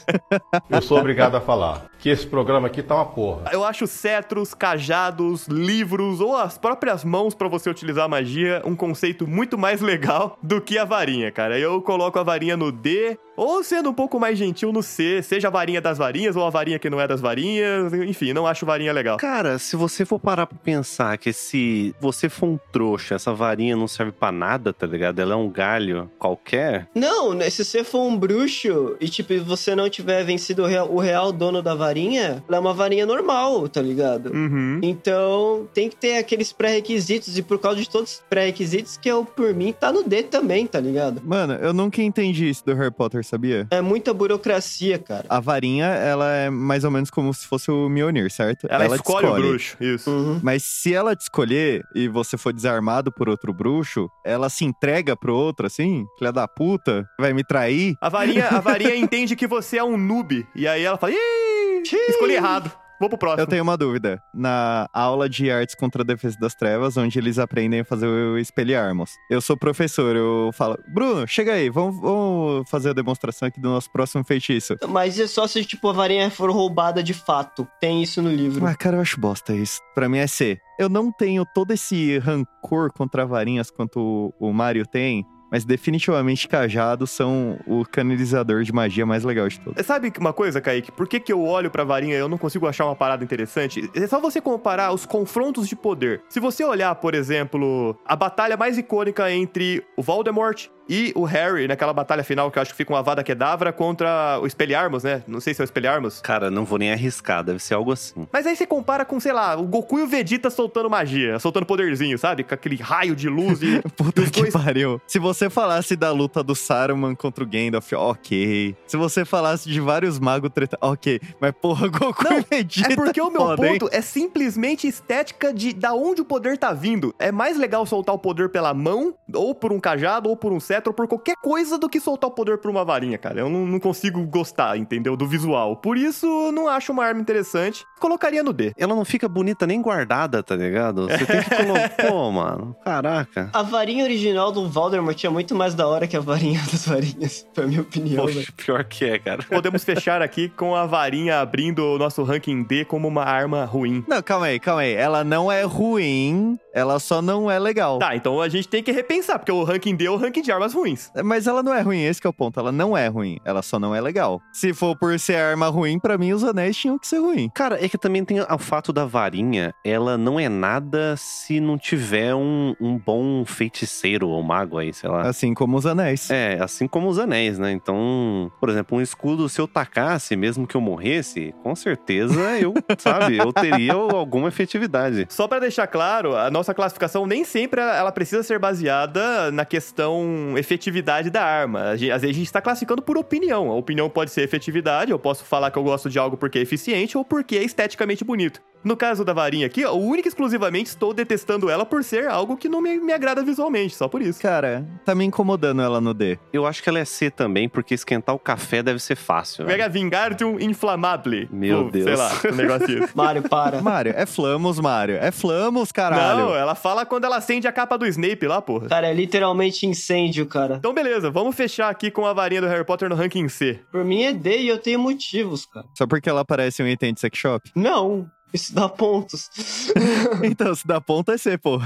Eu sou obrigado a falar que esse programa aqui tá uma porra. Eu acho cetros, cajados, livros ou as próprias mãos pra você utilizar a magia um conceito muito mais legal do que a varinha, cara. Eu coloco a varinha no D, ou sendo um pouco mais gentil no C, seja a varinha das varinhas ou a varinha que não é das varinhas. Enfim, não acho varinha legal. Cara, se você for parar pra pensar que se você for um trouxa, essa varinha não serve pra nada, tá ligado? Ela é um galho qualquer. Não, né, se você for um bruxo e, tipo, você não tiver vencido o real, o real dono da varinha, ela é uma varinha normal, tá ligado? Uhum. Então, tem que ter aqueles pré-requisitos, e por causa de todos os pré-requisitos, que eu, por mim, tá no D também, tá ligado? Mano, eu nunca entendi isso do Harry Potter, sabia? É muita burocracia, cara. A varinha, ela é mais ou menos como se fosse o Mjolnir, certo? Ela, te escolhe, o bruxo, isso. Uhum. Mas se ela te escolher e você for desarmado por outro bruxo, ela se entrega pro outro, assim? Filha da puta, vai me trair? A varinha, a varinha entende que você é um noob. E aí ela fala: Ih, escolhi errado. Vou pro próximo. Eu tenho uma dúvida. Na aula de artes contra a defesa das trevas, onde eles aprendem a fazer o espelharmos. Eu sou professor, eu falo, Bruno, chega aí, vamos, vamos fazer a demonstração aqui do nosso próximo feitiço. Mas é só se, tipo, a varinha for roubada de fato. Tem isso no livro. Ah, cara, eu acho bosta isso. Pra mim é C. Eu não tenho todo esse rancor contra varinhas quanto o o Mario tem, mas definitivamente cajados são o canalizador de magia mais legal de todos. Sabe uma coisa, Kaique? Por que, que eu olho pra varinha e eu não consigo achar uma parada interessante? É só você comparar os confrontos de poder. Se você olhar, por exemplo, a batalha mais icônica entre o Voldemort e o Harry, naquela batalha final que eu acho que fica uma Vada Kedavra contra o Espelharmos, né? Não sei se é o Espelharmos. Cara, não vou nem arriscar, deve ser algo assim. Mas aí você compara com, sei lá, o Goku e o Vegeta soltando magia, soltando poderzinho, sabe? Com aquele raio de luz e. Puta que dois- pariu. Se você falasse da luta do Saruman contra o Gandalf, ok. Se você falasse de vários magos treta, ok. Mas porra, Goku Não, e Vegeta É porque o meu ponto é simplesmente estética de da onde o poder tá vindo. É mais legal soltar o poder pela mão, ou por um cajado, ou por um cetro, por qualquer coisa do que soltar o poder por uma varinha, cara. Eu não, não consigo gostar, entendeu? Do visual. Por isso, não acho uma arma interessante. Colocaria no D. Ela não fica bonita nem guardada, tá ligado? Você tem que colocar. Pô, mano, caraca. A varinha original do Voldemort é muito mais da hora que a varinha das varinhas, pra minha opinião. Poxa, pior que é, cara. Podemos fechar aqui com a varinha abrindo o nosso ranking D como uma arma ruim. Não, calma aí, calma aí. Ela não é ruim, ela só não é legal. Tá, então a gente tem que repensar, porque o ranking D é o ranking de armas ruins. Mas ela não é ruim, esse que é o ponto. Ela não é ruim, ela só não é legal. Se for por ser arma ruim, pra mim os anéis tinham que ser ruim. Cara, é que também tem o fato da varinha, ela não é nada se não tiver um, um bom feiticeiro ou mago aí, sei lá. Assim como os anéis. É, assim como os anéis, né? Então, por exemplo, um escudo, se eu tacasse, mesmo que eu morresse, com certeza eu, sabe, eu teria alguma efetividade. Só pra deixar claro, a nossa classificação nem sempre ela precisa ser baseada na questão efetividade da arma. Às vezes a gente está classificando por opinião. A opinião pode ser efetividade, eu posso falar que eu gosto de algo porque é eficiente ou porque é esteticamente bonito. No caso da varinha aqui, ó, única e exclusivamente estou detestando ela por ser algo que não me, me agrada visualmente, só por isso. Cara, tá me incomodando ela no D. Eu acho que ela é C também, porque esquentar o café deve ser fácil. né? Pega Vingardium Inflammable. Meu Ou, Deus. Sei lá, um negocinho. Mário, para. Mário, é Flamos, Mário. É Flamos, caralho. Não, ela fala quando ela acende a capa do Snape lá, porra. Cara, é literalmente incêndio, cara. Então beleza, vamos fechar aqui com a varinha do Harry Potter no ranking C. Por mim é D e eu tenho motivos, cara. Só porque ela parece um item de sex shop? Não. Isso dá pontos. Então, se dá ponto é C, pô.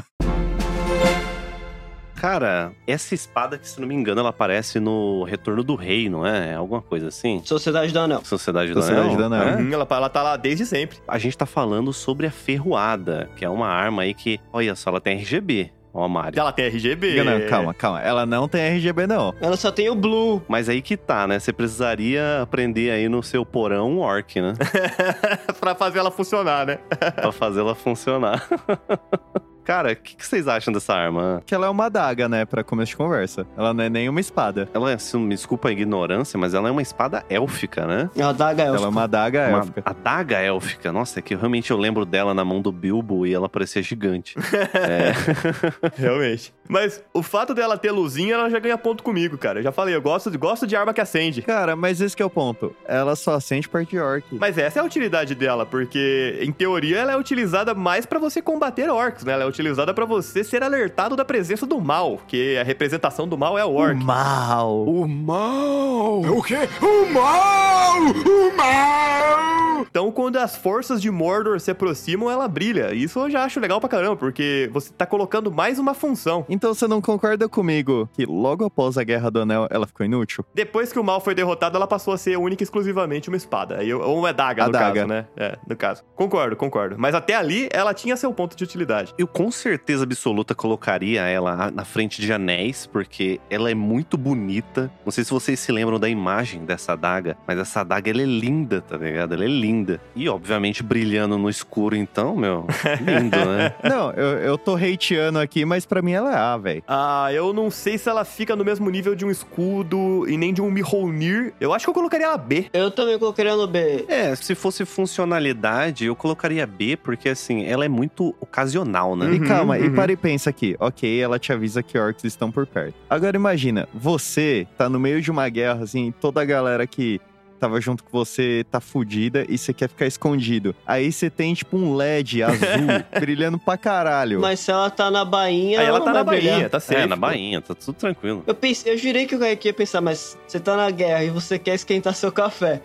Cara, essa espada que, se não me engano, ela aparece no Retorno do Rei, não é? Alguma coisa assim? Sociedade do Anel. Sociedade do Sociedade Anel? do Anel. É? Hum, ela, ela tá lá desde sempre. A gente tá falando sobre a ferroada, que é uma arma aí que, olha só, ela tem RGB. Ó, Mario. Ela tem RGB. Não, calma, calma. Ela não tem RGB, não. Ela só tem o Blue. Mas aí que tá, né? Você precisaria aprender aí no seu porão um orc, né? pra fazer ela funcionar, né? pra fazer ela funcionar. Cara, o que, que vocês acham dessa arma? Que ela é uma adaga, né, pra começo de conversa. Ela não é nem uma espada. Ela é, se- me desculpa a ignorância, mas ela é uma espada élfica, né? A daga é Ela é uma adaga Uma élfica. adaga élfica. Nossa, é que realmente eu lembro dela na mão do Bilbo e ela parecia gigante. é. Realmente. Mas o fato dela ter luzinha, ela já ganha ponto comigo, cara. Eu já falei, eu gosto, gosto de arma que acende. Cara, mas esse que é o ponto. Ela só acende parte de orc. Mas essa é a utilidade dela, porque em teoria ela é utilizada mais pra você combater orcs, né? Ela é utilizada pra você ser alertado da presença do mal, que a representação do mal é o orc. Mal. O mal! O quê? O mal! O mal! Então, quando as forças de Mordor se aproximam, ela brilha. Isso eu já acho legal pra caramba, porque você tá colocando mais uma função. Então você não concorda comigo que logo após a Guerra do Anel ela ficou inútil? Depois que o mal foi derrotado, ela passou a ser única e exclusivamente uma espada. Aí, Ou uma adaga, no Adaga. caso, né? É, no caso. Concordo, concordo. Mas até ali, ela tinha seu ponto de utilidade. Eu com certeza absoluta colocaria ela na frente de anéis, porque ela é muito bonita. Não sei se vocês se lembram da imagem dessa adaga, mas essa adaga ela é linda, tá ligado? Ela é linda. E obviamente brilhando no escuro, então, meu, lindo, né? não, eu, eu tô hateando aqui, mas pra mim ela é A, velho. Ah, eu não sei se ela fica no mesmo nível de um escudo e nem de um Mjolnir. Eu acho que eu colocaria ela B. Eu também colocaria no B. É, se fosse funcionalidade, eu colocaria B, porque assim, ela é muito ocasional, né? E Uhum, calma, e uhum. para e pensa aqui. Ok, ela te avisa que orcs estão por perto. Agora imagina, você tá no meio de uma guerra, assim, toda a galera que tava junto com você tá fudida e você quer ficar escondido. Aí você tem, tipo, um LED azul brilhando pra caralho. Mas se ela tá na bainha, Aí ela não tá na vai brilhar. bainha, tá certo. É, na bainha, tá tudo tranquilo. Eu, pensei, eu jurei que o Kaique ia pensar, mas você tá na guerra e você quer esquentar seu café.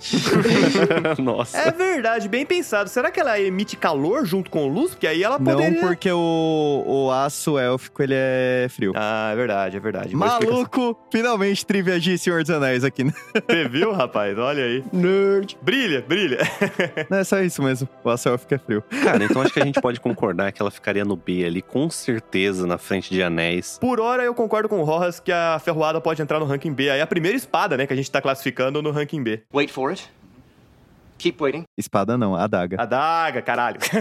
Nossa. É verdade, bem pensado. Será que ela emite calor junto com luz? Porque aí ela Não poderia... porque o, o aço élfico, ele é frio. Ah, é verdade, é verdade. Maluco! Finalmente trivia de Senhor dos Anéis aqui. né? Você viu, rapaz? Olha aí. Nerd. Brilha, brilha. Não é só isso mesmo. O aço élfico é frio. Cara, então acho que a gente pode concordar que ela ficaria no B ali, com certeza, na frente de anéis. Por hora, eu concordo com o Rojas que a ferroada pode entrar no ranking B. Aí é a primeira espada, né, que a gente tá classificando no ranking B. Wait for it. Keep waiting. Espada não, adaga. Adaga, caralho.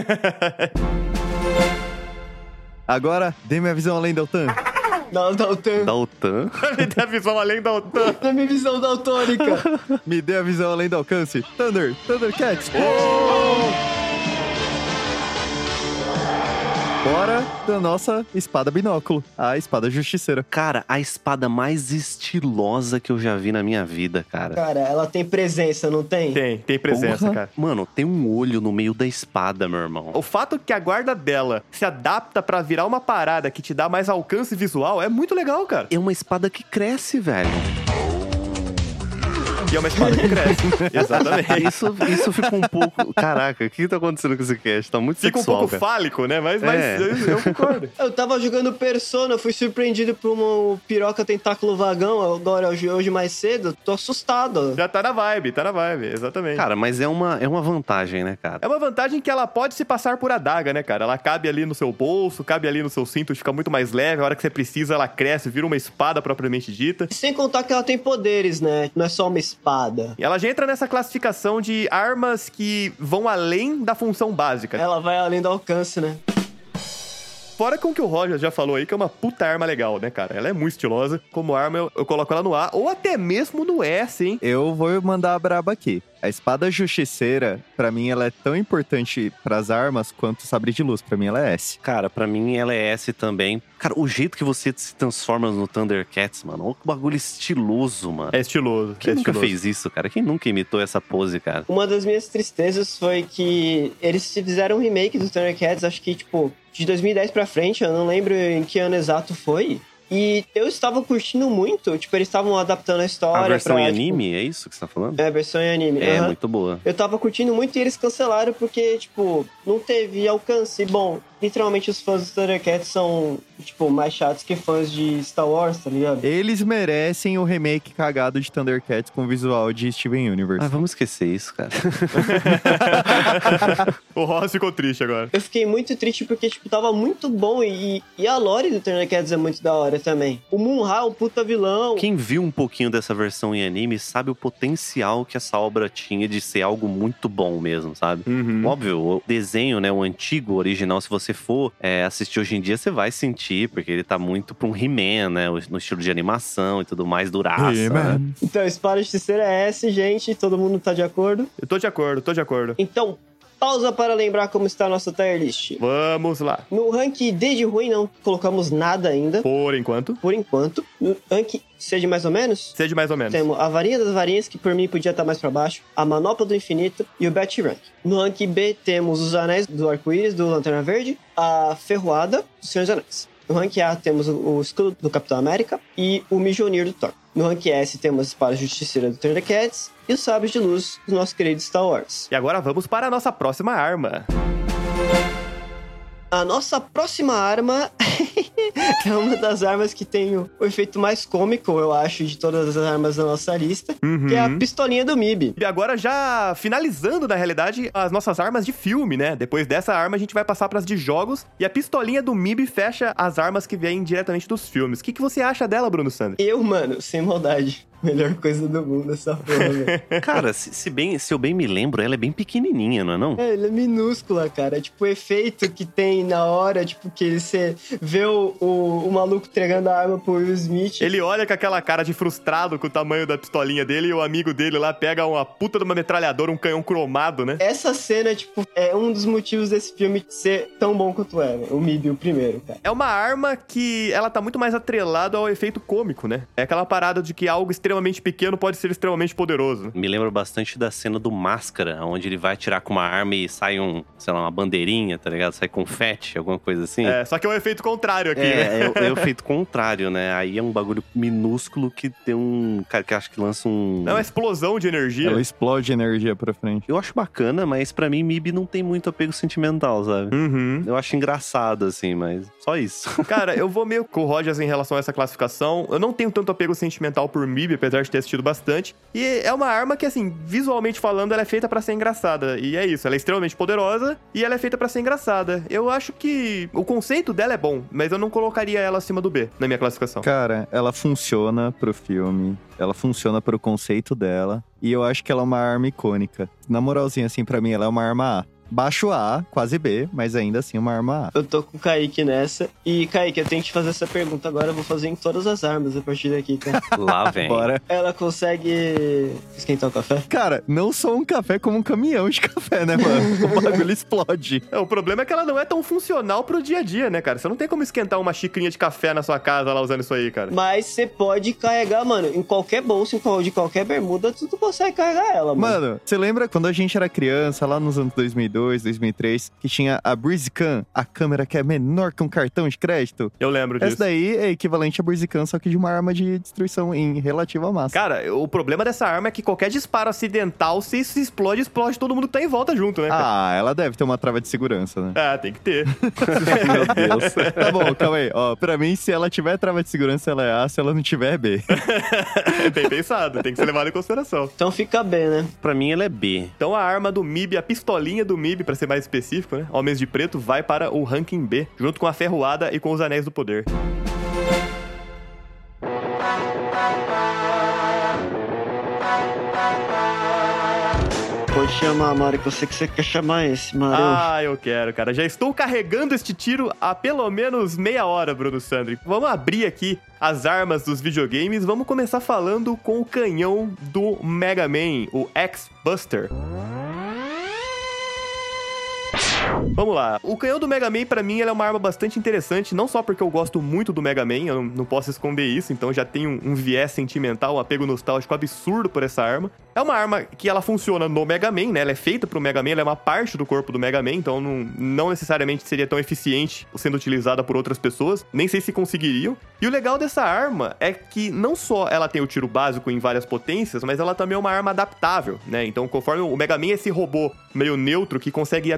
Agora, dê minha visão além da OTAN. Não, Dalton. Da OTAN. Me dá a visão além da OTAN. Na minha visão daltônica. Me dê a visão além do alcance. Thunder, Thundercats. Bora da nossa espada binóculo, a espada justiceira. Cara, a espada mais estilosa que eu já vi na minha vida, cara. Cara, ela tem presença, não tem? Tem, tem presença, Porra. cara. Mano, tem um olho no meio da espada, meu irmão. O fato que a guarda dela se adapta pra virar uma parada que te dá mais alcance visual é muito legal, cara. É uma espada que cresce, velho. E é uma espada que cresce. Exatamente. Isso, isso fica um pouco. Caraca, o que tá acontecendo com esse cast? Tá muito Fica um sexual, pouco cara. fálico, né? Mas, mas É. eu, eu concordo. Eu tava jogando Persona, fui surpreendido por uma piroca tentáculo vagão, agora hoje mais cedo, tô assustado. Já tá na vibe, tá na vibe, exatamente. Cara, mas é uma, é uma vantagem, né, cara? É uma vantagem que ela pode se passar por adaga, né, cara? Ela cabe ali no seu bolso, cabe ali no seu cinto, fica muito mais leve. A hora que você precisa, ela cresce, vira uma espada propriamente dita. Sem contar que ela tem poderes, né? Não é só uma espada. E ela já entra nessa classificação de armas que vão além da função básica. Ela vai além do alcance, né? Fora com o que o Roger já falou aí, que é uma puta arma legal, né, cara? Ela é muito estilosa. Como arma, eu, eu coloco ela no A, ou até mesmo no S, hein? Eu vou mandar a braba aqui. A espada justiceira, pra mim, ela é tão importante pras armas quanto o sabre de luz. Pra mim, ela é S. Cara, pra mim ela é S também. Cara, o jeito que você se transforma no Thundercats, mano, olha que bagulho estiloso, mano. É estiloso. Quem é nunca estiloso. fez isso, cara? Quem nunca imitou essa pose, cara? Uma das minhas tristezas foi que eles fizeram um remake do Thundercats, acho que, tipo, de 2010 pra frente, eu não lembro em que ano exato foi. E eu estava curtindo muito. Tipo, eles estavam adaptando a história. A versão pra, em tipo, anime, é isso que você tá falando? É, a versão em anime. É, aham. muito boa. Eu tava curtindo muito e eles cancelaram porque, tipo, não teve alcance. Bom, literalmente os fãs do Thundercats são, tipo, mais chatos que fãs de Star Wars, tá ligado? Eles merecem o remake cagado de Thundercats com visual de Steven Universe. Ah, vamos esquecer isso, cara. O Ross ficou triste agora. Eu fiquei muito triste porque, tipo, tava muito bom e, e a lore do Thundercats é muito da hora também. O Moonra é um puta vilão. Quem viu um pouquinho dessa versão em anime sabe o potencial que essa obra tinha de ser algo muito bom mesmo, sabe? Uhum. Óbvio, o desenho, né, o antigo, original, se você for é, assistir hoje em dia, você vai sentir, porque ele tá muito pra um He-Man, né, no estilo de animação e tudo mais, duraça, né? Então, Espada Justiceira é essa, gente. Todo mundo tá de acordo. Eu tô de acordo, tô de acordo. Então, pausa para lembrar como está a nossa tier list. Vamos lá. No rank D de ruim, não colocamos nada ainda, Por enquanto, por enquanto. No rank C de mais ou menos, seja mais ou menos. temos a Varinha das Varinhas, que por mim podia estar mais pra baixo, a Manopla do Infinito e o Bat Rank. No rank B temos os Anéis do Arco-Íris, do Lanterna Verde, a Ferroada do Senhor dos Anéis. No rank A temos o escudo do Capitão América e o Mjolnir do Thor. No rank S temos a espada justiceira do Thundercats e os sabres de luz do nosso querido Star Wars. E agora vamos para a nossa próxima arma. A nossa próxima arma é uma das armas que tem o, o efeito mais cômico, eu acho, de todas as armas da nossa lista, que é a pistolinha do MIB. E agora já finalizando, na realidade, as nossas armas de filme, né? Depois dessa arma, a gente vai passar pras de jogos. E a pistolinha do MIB fecha as armas que vêm diretamente dos filmes. O que, que você acha dela, Bruno Sanders? Eu, mano, sem maldade. Melhor coisa do mundo essa porra, velho. Cara, se, se bem, se eu bem me lembro, ela é bem pequenininha, não é não? É, ela é minúscula, cara. Tipo, o efeito que tem na hora, tipo, que você vê o, o, o maluco entregando a arma pro Will Smith. Ele olha com aquela cara de frustrado com o tamanho da pistolinha dele e o amigo dele lá pega uma puta de uma metralhadora, um canhão cromado, né? Essa cena, tipo, é um dos motivos desse filme ser tão bom quanto é, né? o MIB, o primeiro, cara. É uma arma que ela tá muito mais atrelada ao efeito cômico, né? É aquela parada de que algo extremamente pequeno pode ser extremamente poderoso. Me lembra bastante da cena do Máscara, onde ele vai tirar com uma arma e sai um, sei lá, uma bandeirinha, tá ligado? Sai confete, alguma coisa assim. É, só que é um efeito contrário aqui, né? É, é, o- é o efeito contrário, né? Aí é um bagulho minúsculo que tem um. Cara, que acho que lança um. É uma explosão de energia. Ela explode energia pra frente. Eu acho bacana, mas pra mim, MIB não tem muito apego sentimental, sabe? Uhum. Eu acho engraçado, assim, mas só isso. Cara, eu vou meio com o Rogers em relação a essa classificação. Eu não tenho tanto apego sentimental por MIB, apesar de ter assistido bastante. E é uma arma que, assim, visualmente falando, ela é feita pra ser engraçada. E é isso, ela é extremamente poderosa e ela é feita pra ser engraçada. Eu acho que o conceito dela é bom, mas eu não colocaria ela acima do B na minha classificação. Cara, ela funciona pro filme, ela funciona pro conceito dela, e eu acho que ela é uma arma icônica. Na moralzinha, assim, pra mim, ela é uma arma A. Baixo A, quase B, mas ainda assim uma arma A. Eu tô com o Kaique nessa. E, Kaique, eu tenho que te fazer essa pergunta agora. Eu vou fazer em todas as armas a partir daqui, tá? Lá vem. Bora. Ela consegue esquentar o café? Cara, não só um café, como um caminhão de café, né, mano? O bagulho explode. É, o problema é que ela não é tão funcional pro dia a dia, né, cara? Você não tem como esquentar uma xicrinha de café na sua casa lá usando isso aí, cara. Mas você pode carregar, mano, em qualquer bolsa, de qualquer bermuda, tu consegue carregar ela, mano. Mano, você lembra quando a gente era criança, lá nos anos 2002, 2003, que tinha a BreezeCam, a câmera que é menor que um cartão de crédito? Eu lembro disso. Essa daí é equivalente a BreezeCam, só que de uma arma de destruição em relativa massa. Cara, o problema dessa arma é que qualquer disparo acidental, se isso explode, explode todo mundo que tá em volta junto, né, cara? Ah, ela deve ter uma trava de segurança, né? Ah, tem que ter. Meu Deus. tá bom, calma aí. Ó, pra mim, se ela tiver trava de segurança, ela é A, se ela não tiver, é B. Bem pensado, tem que ser levado em consideração. Então fica bem, né? Pra mim, ela é B. Então a arma do MIB, a pistolinha do MIB, pra ser mais específico, né? Homens de Preto, vai para o ranking B, junto com a Ferroada e com os Anéis do Poder. Pode chamar, Mário, que eu sei que você quer chamar esse, Mário. Ah, eu quero, cara. Já estou carregando este tiro há pelo menos meia hora, Bruno Sandri. Vamos abrir aqui as armas dos videogames. Vamos começar falando com o canhão do Mega Man, o X-Buster. Vamos lá. O canhão do Mega Man, pra mim, é uma arma bastante interessante, não só porque eu gosto muito do Mega Man, eu não, posso esconder isso, então já tenho um, um viés sentimental, um apego nostálgico absurdo por essa arma. É uma arma que ela funciona no Mega Man, né? Ela é feita pro Mega Man, ela é uma parte do corpo do Mega Man, então não, não necessariamente seria tão eficiente sendo utilizada por outras pessoas. Nem sei se conseguiriam. E o legal dessa arma é que não só ela tem o tiro básico em várias potências, mas ela também é uma arma adaptável, né? Então, conforme o Mega Man é esse robô meio neutro que consegue ir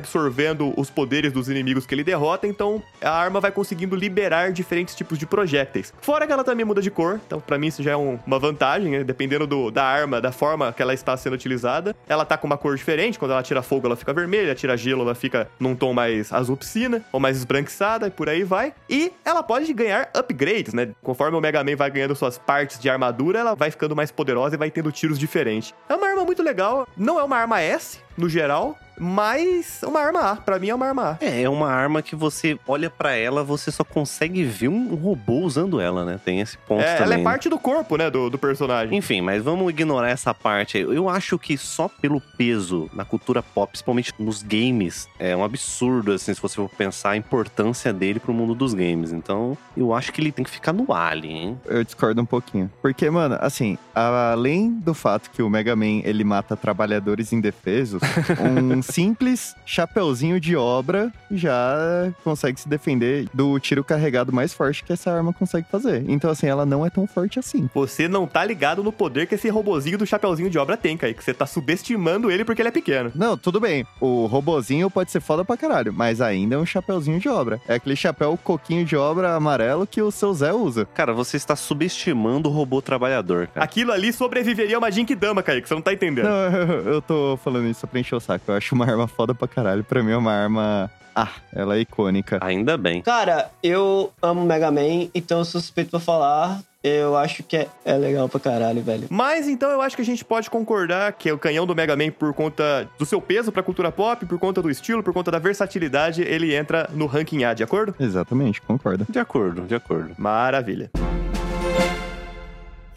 os poderes dos inimigos que ele derrota, então a arma vai conseguindo liberar diferentes tipos de projéteis. Fora que ela também muda de cor, então pra mim isso já é um- uma vantagem, né? dependendo do- da arma, da forma que ela está sendo utilizada. Ela tá com uma cor diferente, quando ela tira fogo ela fica vermelha, tira gelo ela fica num tom mais azul piscina, ou mais esbranquiçada, e por aí vai. E ela pode ganhar upgrades, né? Conforme o Mega Man vai ganhando suas partes de armadura, ela vai ficando mais poderosa e vai tendo tiros diferentes. É uma arma muito legal, não é uma arma S, no geral, mas uma arma A. Pra mim é uma arma A. É, é uma arma que você olha pra ela, você só consegue ver um robô usando ela, né? Tem esse ponto É, também. ela é né? parte do corpo, né, do, do personagem. Enfim, mas vamos ignorar essa parte aí. Eu acho que só pelo peso na cultura pop, principalmente nos games, é um absurdo, assim, se você for pensar a importância dele pro mundo dos games. Então, eu acho que ele tem que ficar no Alien, hein? Eu discordo um pouquinho. Porque, mano, assim, além do fato que o Mega Man ele mata trabalhadores indefesos, um simples chapeuzinho de obra já consegue se defender do tiro carregado mais forte que essa arma consegue fazer. Então, assim, ela não é tão forte assim. Você não tá ligado no poder que esse robozinho do Chapeuzinho de Obra tem, Kaique. Você tá subestimando ele porque ele é pequeno. Não, tudo bem. O robozinho pode ser foda pra caralho, mas ainda é um chapeuzinho de obra. É aquele chapéu coquinho de obra amarelo que o seu Zé usa. Cara, você está subestimando o robô trabalhador, cara. Aquilo ali sobreviveria a uma Jinkidama, Kaique. Você não tá entendendo. Não, eu, eu tô falando isso só pra encher o saco. Eu acho uma arma foda pra caralho. Pra mim é uma arma. Ah, ela é icônica. Ainda bem. Cara, eu amo Mega Man, então eu sou suspeito pra falar. Eu acho que é, é legal pra caralho, velho. Mas então eu acho que a gente pode concordar que o canhão do Mega Man, por conta do seu peso pra cultura pop, por conta do estilo, por conta da versatilidade, ele entra no ranking A, de acordo? Exatamente, concordo. De acordo, de acordo. Maravilha.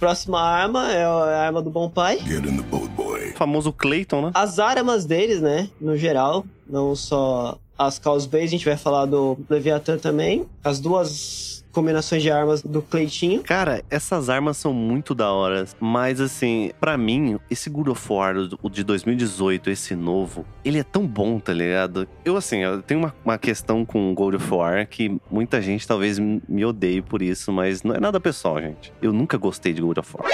Próxima arma é a arma do bom pai. O famoso Clayton, né? As armas deles, né, no geral, não só as Chaos Blade, a gente vai falar do Leviathan também. As duas combinações de armas do Cleitinho. Cara, essas armas são muito da hora, mas assim, pra mim, esse God of War, o de 2018, esse novo, ele é tão bom, tá ligado? Eu, assim, eu tenho uma, uma questão com God of War que muita gente talvez me odeie por isso, mas não é nada pessoal, gente. Eu nunca gostei de God of War.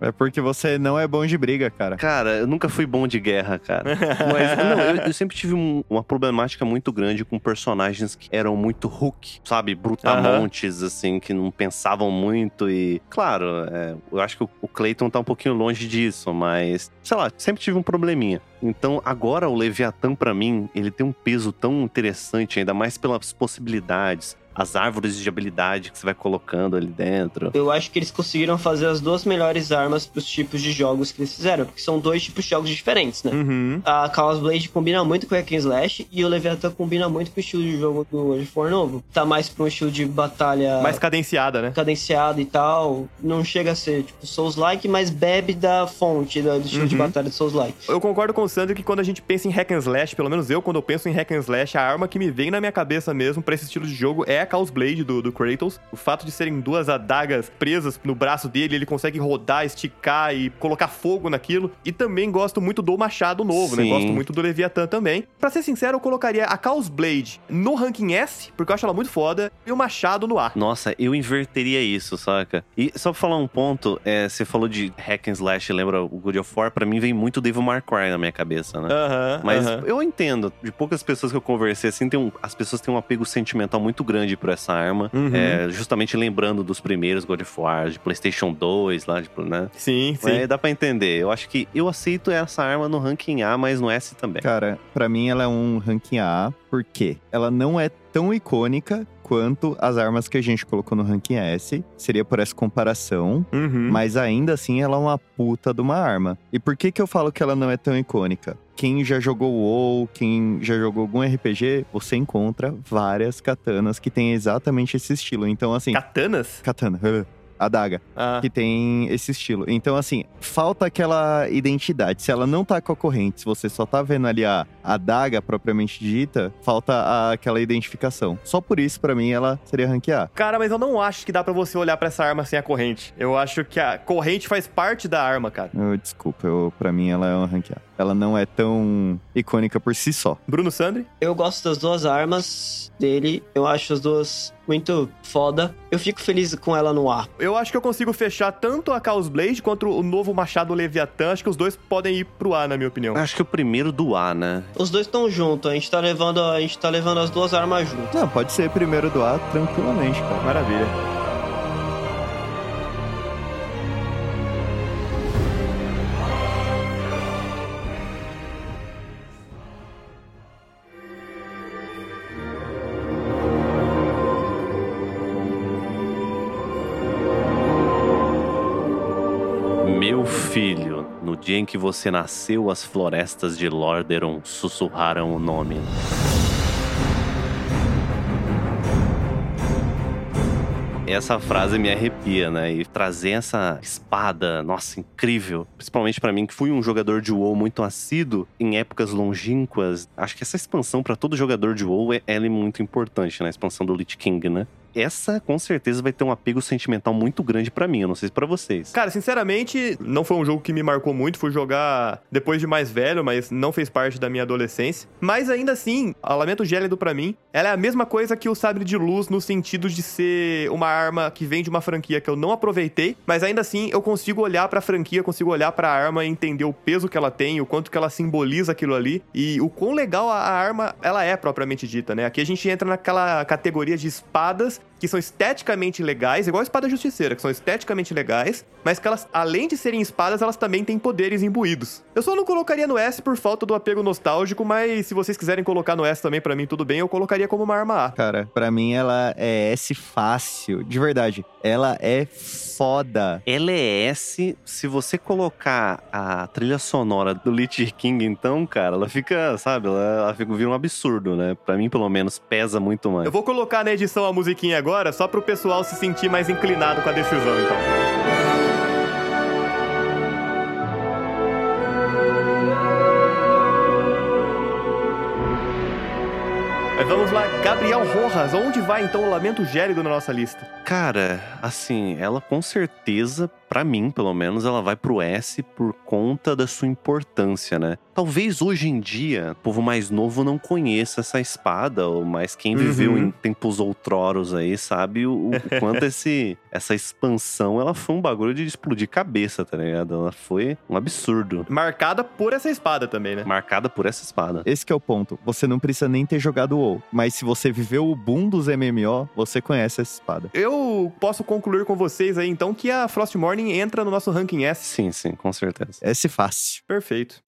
É porque você não é bom de briga, cara. Cara, eu nunca fui bom de guerra, cara. Mas, não, eu, eu sempre tive um- uma problemática muito grande com personagens que eram muito hook, sabe? Brutamontes, assim, que não pensavam muito e... Claro, é, eu acho que o, o Clayton tá um pouquinho longe disso, mas... Sei lá, sempre tive um probleminha. Então, agora o Leviathan, pra mim, ele tem um peso tão interessante, ainda mais pelas possibilidades. As árvores de habilidade que você vai colocando ali dentro. Eu acho que eles conseguiram fazer as duas melhores armas pros tipos de jogos que eles fizeram, porque são dois tipos de jogos diferentes, né? Uhum. A Chaos Blade combina muito com o Hack Slash e o Leviathan combina muito com o estilo de jogo do World of War novo. Tá mais pra um estilo de batalha Mais cadenciada, né? cadenciado e tal. Não chega a ser, tipo, Souls-like, mas bebe da fonte da- do estilo de Uhum. batalha de Souls-like. Eu concordo com o Sandro que quando a gente pensa em hack and slash, pelo menos eu, quando eu penso em hack and slash, a arma que me vem na minha cabeça mesmo pra esse estilo de jogo é a Chaos Blade do, do Kratos. O fato de serem duas adagas presas no braço dele, ele consegue rodar, esticar e colocar fogo naquilo. E também gosto muito do machado novo, né? Sim. Gosto muito do Leviathan também. Pra ser sincero, eu colocaria a Chaos Blade no ranking S, porque eu acho ela muito foda, e o machado no A. Nossa, eu inverteria isso, saca? E só pra falar um ponto, é, você falou de hack and slash, lembra o God of War? Pra mim vem muito Devil May Cry na minha cabeça, né? Aham. Mas aham. eu entendo, de poucas pessoas que eu conversei, assim, tem um- as pessoas têm um apego sentimental muito grande por essa arma. Uhum. É, justamente lembrando dos primeiros God of War, de PlayStation 2, lá, tipo, né? Sim, sim. É, dá pra entender. Eu acho que eu aceito essa arma no ranking A, mas no S também. Cara, pra mim ela é um ranking A, porque ela não é tão icônica quanto as armas que a gente colocou no ranking S. Seria por essa comparação. Uhum. Mas ainda assim ela é uma puta de uma arma. E por que que eu falo que ela não é tão icônica? Quem já jogou WoW, quem já jogou algum RPG, você encontra várias katanas que tem exatamente esse estilo. Então, assim, Katanas? katana, adaga, Ah. que tem esse estilo. Então, assim, falta aquela identidade. Se ela não tá com a corrente, se você só tá vendo ali a, a a daga propriamente dita, falta a- aquela identificação. Só por isso, pra mim, ela seria ranquear. Cara, mas eu não acho que dá pra você olhar pra essa arma sem a corrente. Eu acho que a corrente faz parte da arma, cara. Eu, desculpa, eu, pra mim ela é uma ranquear. Ela não é tão icônica por si só. Bruno Sandri? Eu gosto das duas armas dele. Eu acho as duas muito foda. Eu fico feliz com ela no ar. Eu acho que eu consigo fechar tanto a Chaos Blade quanto o novo Machado Leviatã. Acho que os dois podem ir pro ar, na minha opinião. Acho que o primeiro do A, né? Os dois estão juntos. A gente tá levando, a gente tá levando as duas armas juntas. Não, pode ser primeiro do A tranquilamente, cara. Maravilha. Dia em que você nasceu, as florestas de Lordaeron sussurraram o nome. Essa frase me arrepia, né? E trazer essa espada, nossa, incrível. Principalmente pra mim, que fui um jogador de WoW muito assíduo em épocas longínquas. Acho que essa expansão pra todo jogador de WoW é, é muito importante, né? A expansão do Lich King, né? Essa, com certeza, vai ter um apego sentimental muito grande pra mim. Eu não sei se pra vocês. Cara, sinceramente, não foi um jogo que me marcou muito. Fui jogar depois de mais velho, mas não fez parte da minha adolescência. Mas ainda assim, a Lamento Gélido pra mim, ela é a mesma coisa que o Sabre de Luz no sentido de ser uma arma que vem de uma franquia que eu não aproveitei, mas ainda assim eu consigo olhar pra franquia, consigo olhar pra arma e entender o peso que ela tem, o quanto que ela simboliza aquilo ali e o quão legal a a arma ela é propriamente dita, né? Aqui a gente entra naquela categoria de espadas que são esteticamente legais, igual a espada justiceira, que são esteticamente legais, mas que elas, além de serem espadas, elas também têm poderes imbuídos. Eu só não colocaria no S por falta do apego nostálgico, mas se vocês quiserem colocar no S também, pra mim tudo bem, eu colocaria como uma arma A. Cara, pra mim ela é S fácil. De verdade. Ela é foda. Ela é S, se você colocar a trilha sonora do Lich King, então, cara, ela fica, sabe, ela, ela fica, vira um absurdo, né? Pra mim, pelo menos, pesa muito mais. Eu vou colocar na edição a musiquinha agora, só pro pessoal se sentir mais inclinado com a decisão, então. Mas vamos lá, Gabriel Rojas, onde vai então o Lamento Gélido na nossa lista? Cara, assim, ela com certeza, pra mim, pelo menos, ela vai pro S por conta da sua importância, né? Talvez hoje em dia, o povo mais novo não conheça essa espada, ou mais quem viveu Uhum. em tempos outroros aí sabe o, o quanto esse, essa expansão, ela foi um bagulho de explodir cabeça, tá ligado? Ela foi um absurdo. Marcada por essa espada também, né? Marcada por essa espada. Esse que é o ponto. Você não precisa nem ter jogado WoW, mas se você viveu o boom dos MMO, você conhece essa espada. Eu posso concluir com vocês aí então que a Frost Morning entra no nosso ranking S. Sim, sim, com certeza. S fácil. Perfeito.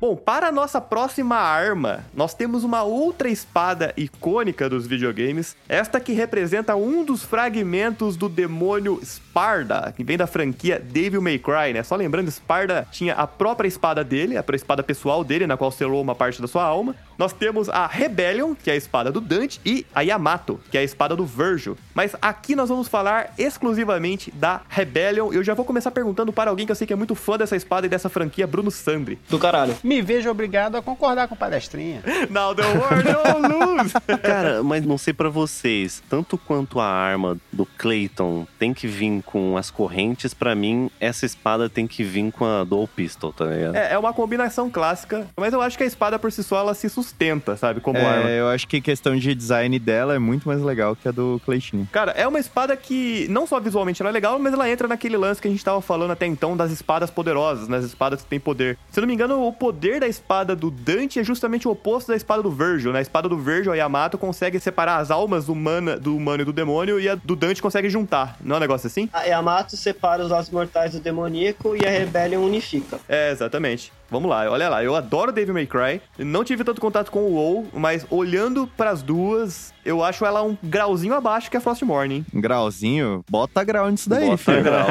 Bom, para a nossa próxima arma, nós temos uma outra espada icônica dos videogames, esta que representa um dos fragmentos do demônio Sparda, que vem da franquia Devil May Cry, né? Só lembrando, Sparda tinha a própria espada dele, a espada pessoal dele, na qual selou uma parte da sua alma. Nós temos a Rebellion, que é a espada do Dante, e a Yamato, que é a espada do Virgil. Mas aqui nós vamos falar exclusivamente da Rebellion. Eu já vou começar perguntando para alguém que eu sei que é muito fã dessa espada e dessa franquia, Bruno Sandri. Do caralho. Me vejo obrigado a concordar com o palestrinha. Now the world don't lose! Cara, mas não sei pra vocês, tanto quanto a arma do Clayton tem que vir com as correntes, pra mim, essa espada tem que vir com a Dual Pistol, tá ligado? É, é uma combinação clássica, mas eu acho que a espada por si só ela se sustenta, sabe? Como arma. É, eu acho que questão de design dela é muito mais legal que a do Cleitinho. Cara, é uma espada que não só visualmente ela é legal, mas ela entra naquele lance que a gente tava falando até então das espadas poderosas, nas espadas que têm poder. Se eu não me engano, o poder da espada do Dante é justamente o oposto da espada do Virgil. Na né? espada do Virgil, a Yamato consegue separar as almas humana, do humano e do demônio, e a do Dante consegue juntar. Não é um negócio assim? A Yamato separa os lados mortais do demoníaco e a Rebellion unifica. É, exatamente. Vamos lá, olha lá, eu adoro Devil May Cry. Não tive tanto contato com o WoW, mas olhando pras duas, eu acho ela um grauzinho abaixo que a Frost Morning. Um grauzinho, bota grau nisso daí, Bota filho. grau.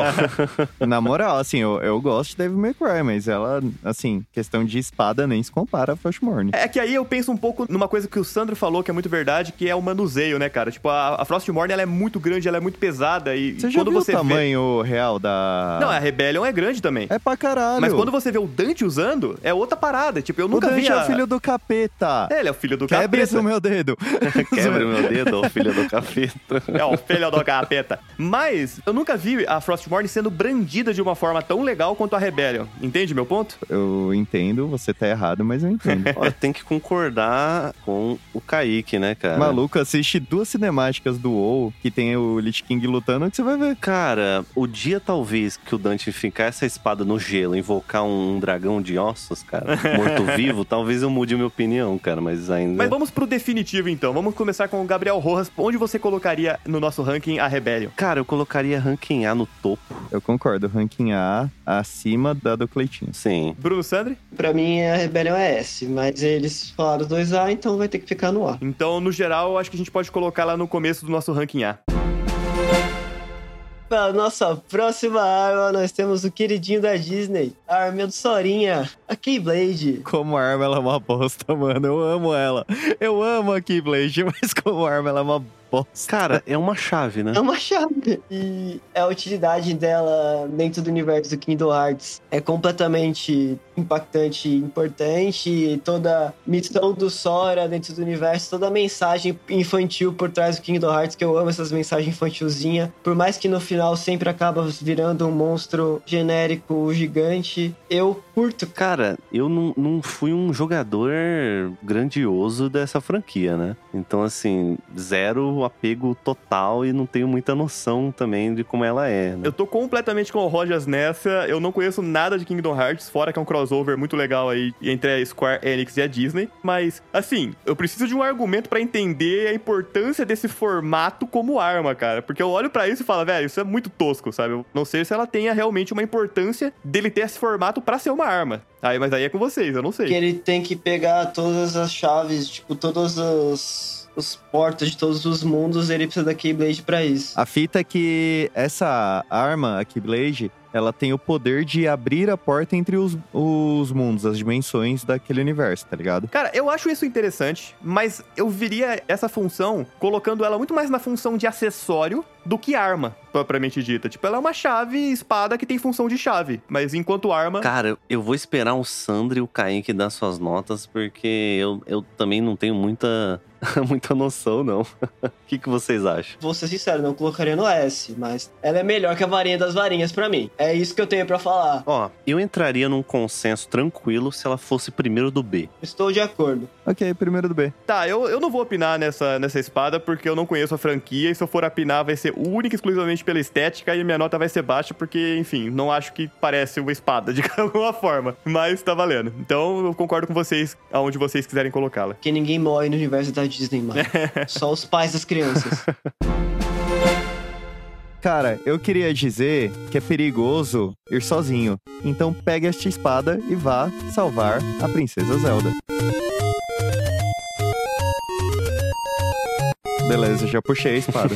Na moral, assim, eu, eu gosto de Devil May Cry, mas ela, assim, questão de espada nem se compara a Frost Morning. É que aí eu penso um pouco numa coisa que o Sandro falou que é muito verdade, que é o manuseio, né, cara? Tipo, a, a Frost Morning ela é muito grande, ela é muito pesada e Você já quando viu você o tamanho real da... vê... Não, a Rebellion é grande também. É pra caralho. Mas quando você vê o Dante usando, é outra parada. Tipo, eu O nunca vi. Dante é a- o filho do capeta. É, ele é o filho do Quebre capeta. o meu dedo. Quebra o meu dedo, ó, filha do capeta. É o filho do capeta. Mas eu nunca vi a Frostmourne sendo brandida de uma forma tão legal quanto a Rebellion. Entende meu ponto? Eu entendo, você tá errado, mas eu entendo. Tem que concordar com o Kaique, né, cara? Maluco, assiste duas cinemáticas do WoW que tem o Lich King lutando que você vai ver. Cara, o dia talvez que o Dante ficar essa espada no gelo, invocar um dragão de ossos, cara, morto-vivo, talvez eu mude minha opinião, cara, mas ainda. Mas vamos pro definitivo então. Vamos começar com o Gabriel Rojas. Onde você colocaria no nosso ranking a Rebellion? Cara, eu colocaria ranking A no topo. Eu concordo, ranking A acima da do Cleitinho. Sim. Bruno Sandri? Pra mim, a Rebellion é S, mas eles falaram 2A, então vai ter que ficar no A. Então, no geral, eu acho que a gente pode colocar lá no começo do nosso ranking A. Pra nossa próxima arma, nós temos o queridinho da Disney, a arma do Sorinha, a Keyblade. Como arma ela é uma bosta, mano. Eu amo ela. Eu amo a Keyblade, mas como arma ela é uma bosta. Cara, é uma chave, né? É uma chave. E a utilidade dela dentro do universo do Kingdom Hearts é completamente impactante e importante. E toda a missão do Sora dentro do universo, toda a mensagem infantil por trás do Kingdom Hearts, que eu amo essas mensagens infantilzinha. Por mais que no final sempre acaba virando um monstro genérico gigante, eu curto. Cara, eu não, não fui um jogador grandioso dessa franquia, né? Então, assim, zero apego total e não tenho muita noção também de como ela é, né? Eu tô completamente com o Rojas nessa. Eu não conheço nada de Kingdom Hearts, fora que é um crossover muito legal aí entre a Square Enix e a Disney. Mas, assim, eu preciso de um argumento pra entender a importância desse formato como arma, cara. Porque eu olho pra isso e falo, velho, isso é muito tosco, sabe? Eu não sei se ela tenha realmente uma importância dele ter esse formato pra ser uma arma. Aí, mas aí é com vocês, eu não sei. Que ele tem que pegar todas as chaves, tipo, todos os, os portos de todos os mundos, ele precisa da Keyblade pra isso. A fita é que essa arma, a Keyblade, ela tem o poder de abrir a porta entre os, os mundos, as dimensões daquele universo, tá ligado? Cara, eu acho isso interessante, mas eu viria essa função colocando ela muito mais na função de acessório do que arma, propriamente dita. Tipo, ela é uma chave espada que tem função de chave, mas enquanto arma. Cara, eu vou esperar o Sandro e o Kaique dar suas notas, porque eu, eu também não tenho muita, muita noção, não. O que, que vocês acham? Vou ser sincero, não colocaria no S, mas ela é melhor que a varinha das varinhas pra mim. É isso que eu tenho pra falar. Ó, eu entraria num consenso tranquilo se ela fosse primeiro do B. Estou de acordo. Ok, primeiro do B. Tá, eu, eu não vou opinar nessa, nessa espada porque eu não conheço a franquia e se eu for opinar vai ser única e exclusivamente pela estética e minha nota vai ser baixa porque, enfim, não acho que parece uma espada de alguma forma. Mas tá valendo. Então eu concordo com vocês aonde vocês quiserem colocá-la. Porque ninguém morre no universo da Disney, mano. Só os pais das crianças. Cara, eu queria dizer que é perigoso ir sozinho. Então pegue esta espada e vá salvar a princesa Zelda. Beleza, já puxei a espada.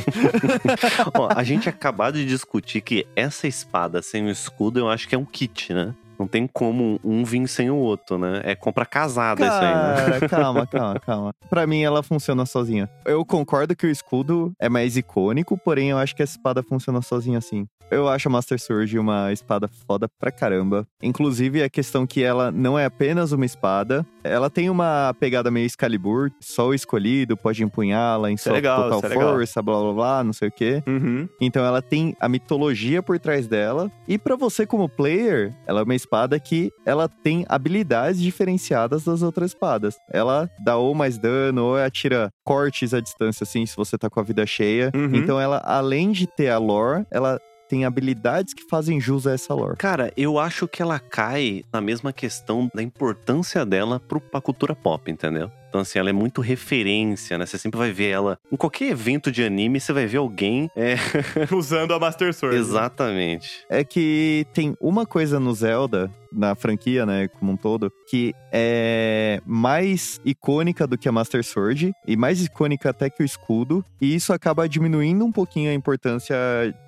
Ó, a gente acabou de discutir que essa espada sem o escudo eu acho que é um kit, né? Não tem como um vir sem o outro, né? É compra casada isso aí, né? Cara, calma, calma, calma. Pra mim, ela funciona sozinha. Eu concordo que o escudo é mais icônico, porém eu acho que essa espada funciona sozinha assim. Eu acho a Master Sword uma espada foda pra caramba. Inclusive, a questão que ela não é apenas uma espada, ela tem uma pegada meio Excalibur, só o escolhido pode empunhá-la em é sua legal, total é força, blá blá blá, não sei o quê. Uhum. Então ela tem a mitologia por trás dela. E pra você como player, ela é uma espada que ela tem habilidades diferenciadas das outras espadas. Ela dá ou mais dano ou atira cortes à distância assim, se você tá com a vida cheia. Uhum. Então ela além de ter a lore, ela tem habilidades que fazem jus a essa lore. Cara, eu acho que ela cai na mesma questão da importância dela pro, pra cultura pop, entendeu? Então, assim, ela é muito referência, né? Você sempre vai ver ela. Em qualquer evento de anime, você vai ver alguém. É, Usando a Master Sword. exatamente. É que tem uma coisa no Zelda, na franquia, né, como um todo, que é mais icônica do que a Master Sword e mais icônica até que o escudo, e isso acaba diminuindo um pouquinho a importância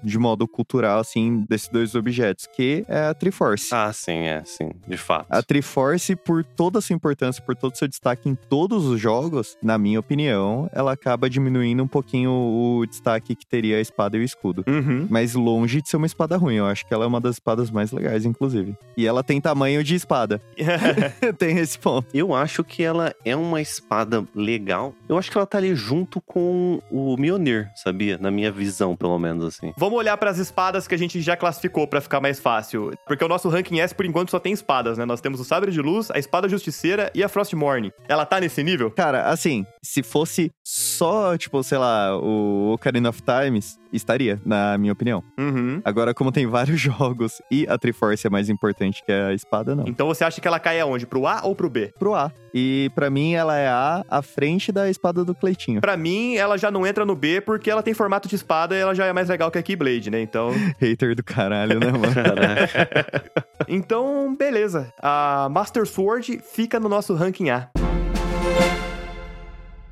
de modo cultural cultural, assim, desses dois objetos, que é a Triforce. Ah, sim, é, sim, de fato. A Triforce, por toda a sua importância, por todo o seu destaque em todos os jogos, na minha opinião, ela acaba diminuindo um pouquinho o destaque que teria a espada e o escudo. Uhum. Mas longe de ser uma espada ruim, eu acho que ela é uma das espadas mais legais, inclusive. E ela tem tamanho de espada. tem esse ponto. Eu acho que ela é uma espada legal. Eu acho que ela tá ali junto com o Mjolnir, sabia? Na minha visão, pelo menos, assim. Vamos olhar pras espadas que a gente já classificou pra ficar mais fácil. Porque o nosso ranking S, por enquanto, só tem espadas, né? Nós temos o Sabre de Luz, a Espada Justiceira e a Frostmourne. Ela tá nesse nível? Cara, assim, se fosse só, tipo, sei lá, o Ocarina of Times, estaria, na minha opinião. Uhum. Agora, como tem vários jogos e a Triforce é mais importante que a espada, não. Então você acha que ela cai aonde? Pro A ou pro B? Pro A. E pra mim, ela é A à frente da espada do Cleitinho. Pra mim, ela já não entra no B porque ela tem formato de espada e ela já é mais legal que a Keyblade, né? Então. Hater do caralho, né, mano? então, beleza. A Master Sword fica no nosso ranking A.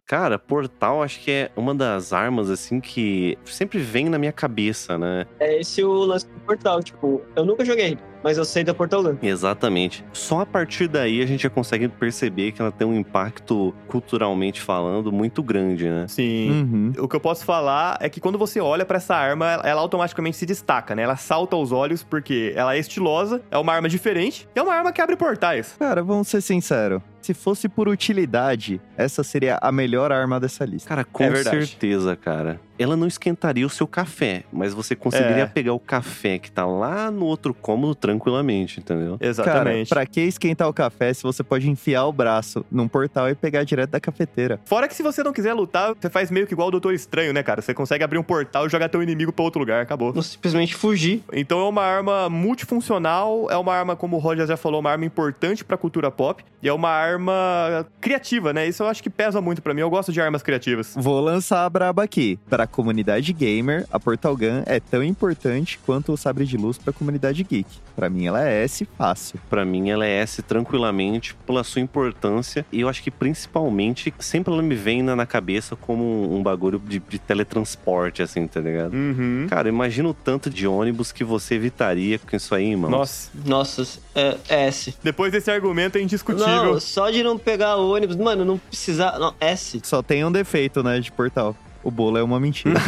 Cara, Portal acho que é uma das armas, assim, que sempre vem na minha cabeça, né? É esse o lance do portal. Tipo, eu nunca joguei, mas eu sei da Portal Gun. Exatamente. Só a partir daí a gente já consegue perceber que ela tem um impacto, culturalmente falando, muito grande, né? Sim. Uhum. O que eu posso falar é que quando você olha pra essa arma, ela automaticamente se destaca, né? Ela salta aos olhos porque ela é estilosa, é uma arma diferente, e é uma arma que abre portais. Cara, vamos ser sinceros. Se fosse por utilidade, essa seria a melhor arma dessa lista. Cara, com É certeza, cara. Ela não esquentaria o seu café, mas você conseguiria É. pegar o café que tá lá no outro cômodo tranquilamente, entendeu? Exatamente. Cara, pra que esquentar o café se você pode enfiar o braço num portal e pegar direto da cafeteira? Fora que se você não quiser lutar, você faz meio que igual o Doutor Estranho, né, cara? Você consegue abrir um portal e jogar teu inimigo pra outro lugar, acabou. Não simplesmente fugir. Então é uma arma multifuncional, é uma arma, como o Roger já falou, uma arma importante pra cultura pop, e é uma arma criativa, né? Isso eu acho que pesa muito pra mim, eu gosto de armas criativas. Vou lançar a braba aqui. Pra comunidade gamer, a Portal Gun é tão importante quanto o Sabre de Luz pra comunidade geek. Pra mim, ela é S fácil. Pra mim, ela é S tranquilamente pela sua importância. E eu acho que principalmente, sempre ela me vem na, na cabeça como um, um bagulho de, de teletransporte, assim, tá ligado? Uhum. Cara, imagina o tanto de ônibus que você evitaria com isso aí, mano. Nossa, Nossa, é, é S. depois desse argumento é indiscutível. Não, só de não pegar o ônibus, mano, não precisar. Não, S. Só tem um defeito, né, de portal. O bolo é uma mentira.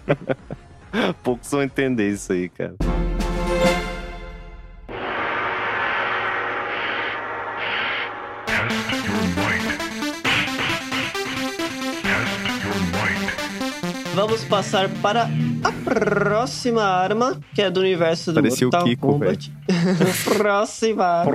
Poucos vão entender isso aí, cara. Vamos passar para a próxima arma, que é do universo do Parecia o Mortal Kiko, Kombat. próxima arma.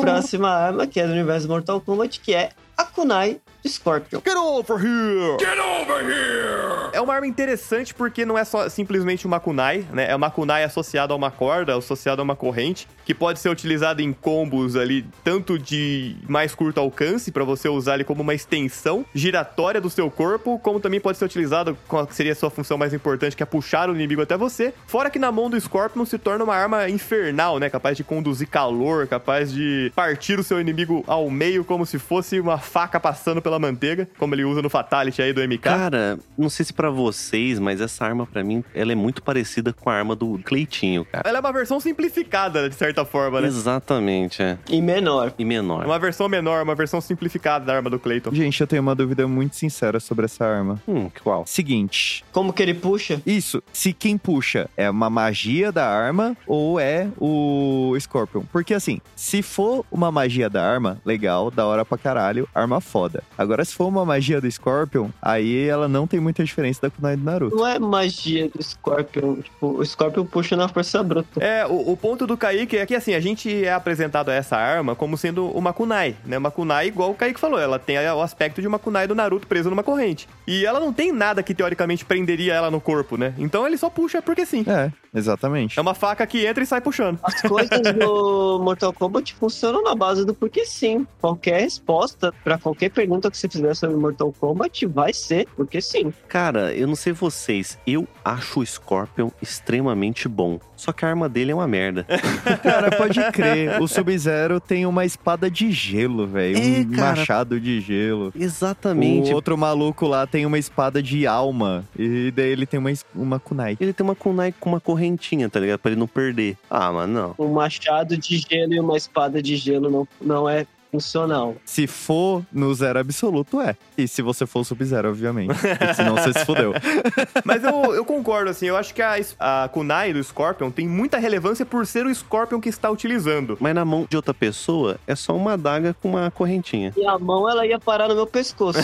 próxima arma, que é do universo do Mortal Kombat, que é a Kunai Scorpion. Get over here! Get over here! É uma arma interessante porque não é só simplesmente uma kunai, né? É uma kunai associada a uma corda, associada a uma corrente, que pode ser utilizada em combos ali, tanto de mais curto alcance, pra você usar ele como uma extensão giratória do seu corpo, como também pode ser utilizado com a que seria a sua função mais importante, que é puxar o inimigo até você. Fora que na mão do Scorpion se torna uma arma infernal, né? Capaz de conduzir calor, capaz de partir o seu inimigo ao meio como se fosse uma faca passando pela manteiga, como ele usa no Fatality aí do MK. Cara, não sei se pra vocês, mas essa arma pra mim, ela é muito parecida com a arma do Cleitinho, cara. Ela é uma versão simplificada, de certa forma, né? Exatamente, é. E menor. E menor. Uma versão menor, uma versão simplificada da arma do Clayton. Gente, eu tenho uma dúvida muito sincera sobre essa arma. Hum, qual? Seguinte, Como que ele puxa? isso, se quem puxa é uma magia da arma ou é o Scorpion. Porque assim, se for uma magia da arma, legal, da hora pra caralho, arma foda. Agora, se for uma magia do Scorpion, aí ela não tem muita diferença da Kunai do Naruto. Não é magia do Scorpion. Tipo, o Scorpion puxa na força bruta. É, o, o ponto do Kaique é que, assim, a gente é apresentado a essa arma como sendo uma kunai, né? Uma kunai igual o Kaique falou, ela tem o aspecto de uma kunai do Naruto presa numa corrente. E ela não tem nada que, teoricamente, prenderia ela no corpo, né? Então ele só puxa porque sim. É, exatamente. É uma faca que entra e sai puxando. As coisas do Mortal Kombat funcionam na base do porque sim. Qualquer resposta pra qualquer pergunta que você fizer sobre Mortal Kombat, vai ser, porque sim. Cara, eu não sei vocês, eu acho o Scorpion extremamente bom. Só que a arma dele é uma merda. Cara, pode crer. O Sub-Zero tem uma espada de gelo, velho. É, Um cara. machado de gelo. Exatamente. O outro maluco lá tem uma espada de alma. E daí ele tem uma, uma kunai. Ele tem uma kunai com uma correntinha, tá ligado? Pra ele não perder. Ah, mas não. Um machado de gelo e uma espada de gelo não, não é funcional. Se for no zero absoluto, é. E se você for o Sub-Zero, obviamente. Porque senão você se fudeu. Mas eu, eu concordo, assim, eu acho que a, a kunai do Scorpion tem muita relevância por ser o Scorpion que está utilizando. Mas na mão de outra pessoa é só uma adaga com uma correntinha. E a mão, ela ia parar no meu pescoço.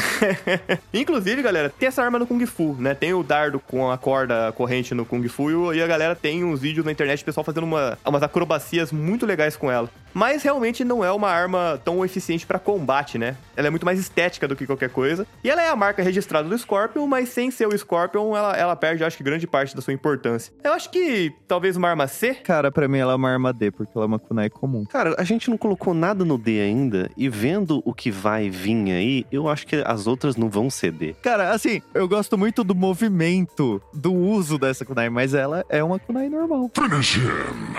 Inclusive, galera, tem essa arma no Kung Fu, né? Tem o dardo com a corda corrente no Kung Fu e a galera tem uns vídeos na internet, o pessoal fazendo uma, umas acrobacias muito legais com ela. Mas realmente não é uma arma tão eficiente pra combate, né? Ela é muito mais estética do que qualquer coisa. E ela é a marca registrada do Scorpion, mas sem ser o Scorpion, ela, ela perde, acho que, grande parte da sua importância. Eu acho que talvez uma arma C. Cara, pra mim ela é uma arma D, porque ela é uma kunai comum. Cara, a gente não colocou nada no D ainda, e vendo o que vai vir aí, eu acho que as outras não vão ceder. Cara, assim, eu gosto muito do movimento, do uso dessa kunai, mas ela é uma kunai normal.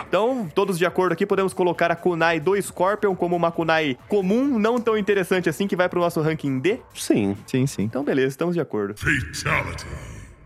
Então, todos de acordo aqui, podemos colocar a kunai do Scorpion como uma kunai comum, não tão interessante assim, que vai pro nosso ranking D. Sim. Sim, sim. Então, beleza, estamos de acordo.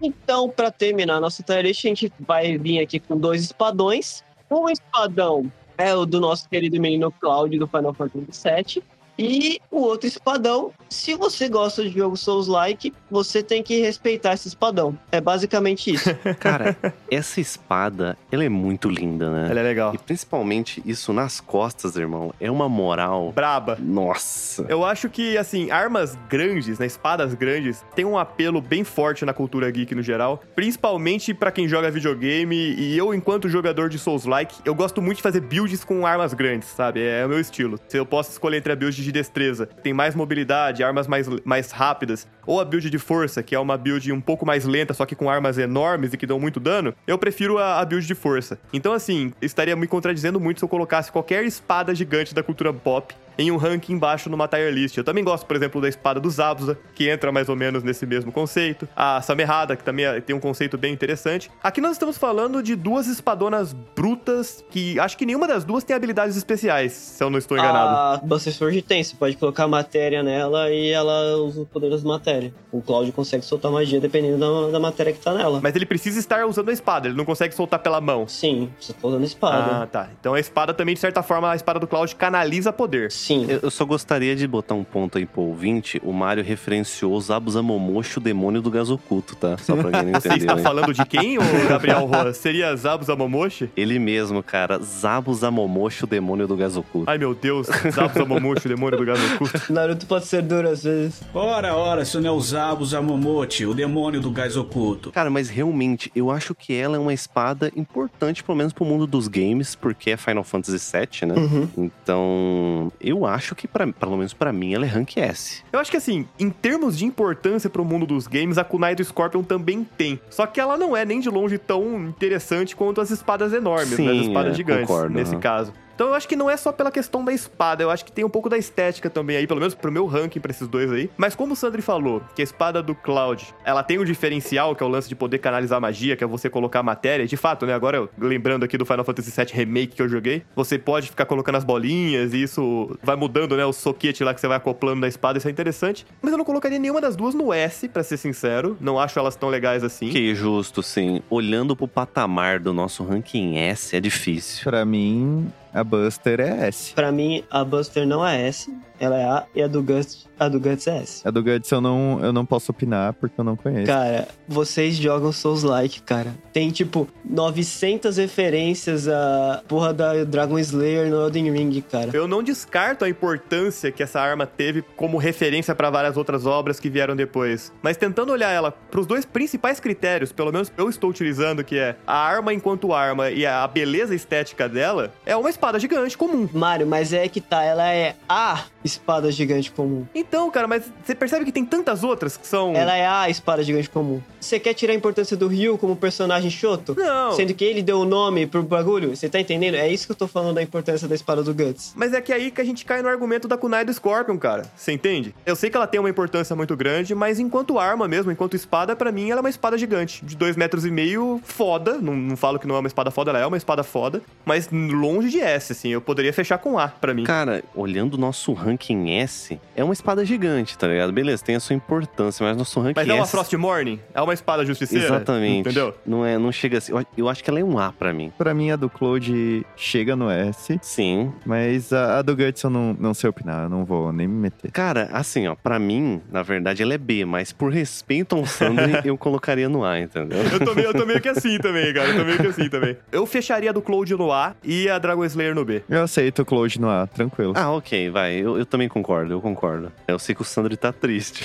Então, pra terminar a nossa tier list, a gente vai vir aqui com dois espadões. Um espadão é o do nosso querido menino Cloud do Final Fantasy VII. E o outro espadão, se você gosta de jogo Souls-like, você tem que respeitar esse espadão. É basicamente isso. Cara, essa espada, ela é muito linda, né? Ela é legal. E principalmente isso nas costas, irmão. É uma moral. Braba. Nossa. Eu acho que, assim, armas grandes, né, espadas grandes, tem um apelo bem forte na cultura geek no geral, principalmente pra quem joga videogame e eu, enquanto jogador de Souls-like, eu gosto muito de fazer builds com armas grandes, sabe? É o meu estilo. Se eu posso escolher entre a build de destreza, que tem mais mobilidade, armas mais, mais rápidas, ou a build de força, que é uma build um pouco mais lenta, só que com armas enormes e que dão muito dano, eu prefiro a, a build de força. Então, assim, estaria me contradizendo muito se eu colocasse qualquer espada gigante da cultura pop em um ranking embaixo numa tier list. Eu também gosto, por exemplo, da espada do Zabuza, que entra mais ou menos nesse mesmo conceito. A Samerrada, que também é- tem um conceito bem interessante. Aqui nós estamos falando de duas espadonas brutas, que acho que nenhuma das duas tem habilidades especiais, se eu não estou enganado. A Buster Sword tem, você pode colocar matéria nela e ela usa o poder das matérias. O Cloud consegue soltar magia dependendo da, da matéria que tá nela. Mas ele precisa estar usando a espada, ele não consegue soltar pela mão. Sim, você tá usando espada. Ah, tá. Então a espada também, de certa forma, a espada do Cloud canaliza poder. Sim. Eu eu só gostaria de botar um ponto aí pro ouvinte. O Mario referenciou Zabuza Momoshi, o demônio do gás oculto, tá? Só pra quem não Você entendeu. está hein? falando de quem, ô Gabriel Roa? Seria Zabuza Momoshi? Ele mesmo, cara. Zabuza Momoshi, o demônio do gás oculto. Ai, meu Deus. Zabuza Momoshi, o demônio do gás oculto. Naruto pode ser duro às vezes. Ora, ora, isso não é o Zabuza Momochi, o demônio do gás oculto. Cara, mas realmente, eu acho que ela é uma espada importante, pelo menos pro mundo dos games, porque é Final Fantasy VII, né? Uhum. Então, eu acho que, pra, pelo menos pra mim, ela é rank S. Eu acho que assim, em termos de importância pro mundo dos games, a kunai do Scorpion também tem. Só que ela não é nem de longe tão interessante quanto as espadas enormes, né? As Sim, espadas é, gigantes, concordo, nesse aham. caso. Então eu acho que não é só pela questão da espada, eu acho que tem um pouco da estética também aí, pelo menos pro meu ranking pra esses dois aí. Mas como o Sandri falou, que a espada do Cloud, ela tem um diferencial, que é o lance de poder canalizar magia, que é você colocar matéria. De fato, né, agora eu lembrando aqui do Final Fantasy VII Remake que eu joguei, você pode ficar colocando as bolinhas e isso vai mudando, né, o soquete lá que você vai acoplando na espada, isso é interessante. Mas eu não colocaria nenhuma das duas no S, pra ser sincero. Não acho elas tão legais assim. Que justo, sim. Olhando pro patamar do nosso ranking S, é difícil. Pra mim, a Buster é S. Pra mim, a Buster não é S, ela é A, e a do Guts, a do Guts é S. A do Guts eu não, eu não posso opinar porque eu não conheço. Cara, vocês jogam Souls-like, cara. Tem, tipo, 900 referências a porra da Dragon Slayer no Elden Ring, cara. Eu não descarto a importância que essa arma teve como referência pra várias outras obras que vieram depois. Mas tentando olhar ela pros dois principais critérios, pelo menos eu estou utilizando, que é a arma enquanto arma e a beleza estética dela, é uma espada gigante comum. Mário, mas é que tá, ela é a espada gigante comum. Então, cara, mas você percebe que tem tantas outras que são. Ela é a espada gigante comum. Você quer tirar a importância do Ryu como personagem choto? Não. Sendo que ele deu o nome pro bagulho? Você tá entendendo? É isso que eu tô falando da importância da espada do Guts. Mas é que aí que a gente cai no argumento da kunai do Scorpion, cara. Você entende? Eu sei que ela tem uma importância muito grande, mas enquanto arma mesmo, enquanto espada, pra mim ela é uma espada gigante. De dois metros e meio, foda. Não, não falo que não é uma espada foda, ela é uma espada foda. Mas longe de S, assim. Eu poderia fechar com A pra mim. Cara, olhando o nosso ranking S, é uma espada gigante, tá ligado? Beleza, tem a sua importância, mas nosso ranking Mas S... é uma Frost Morning? É uma espada justiceira? Exatamente. Entendeu? Não, é, não chega assim. Eu, eu acho que ela é um A pra mim. Pra mim, a do Claude chega no S, Sim. mas a, a do Guts eu não, não sei opinar, eu não vou nem me meter. Cara, assim, ó, pra mim, na verdade, ela é B, mas por respeito ao Sandri, eu colocaria no A, entendeu? Eu tô, meio, eu tô meio que assim também, cara. Eu tô meio que assim também. Eu fecharia a do Cloud no A e a Dragon Slayer no B. Eu aceito o Claude no A, tranquilo. Ah, ok, vai. Eu, eu também concordo, eu concordo. Eu sei que o Sandri tá triste.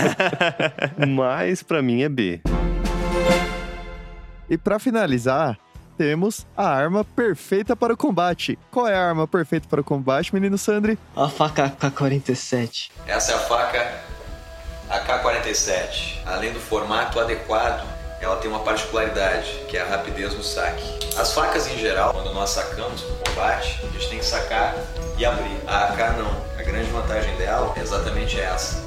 mas pra mim é B. E pra finalizar, temos a arma perfeita para o combate. Qual é a arma perfeita para o combate, menino Sandri? A faca K-47. Essa é a faca AK-47. Além do formato adequado, ela tem uma particularidade, que é a rapidez no saque. As facas em geral, quando nós sacamos no combate, a gente tem que sacar e abrir. A AK não. A grande vantagem dela é exatamente essa.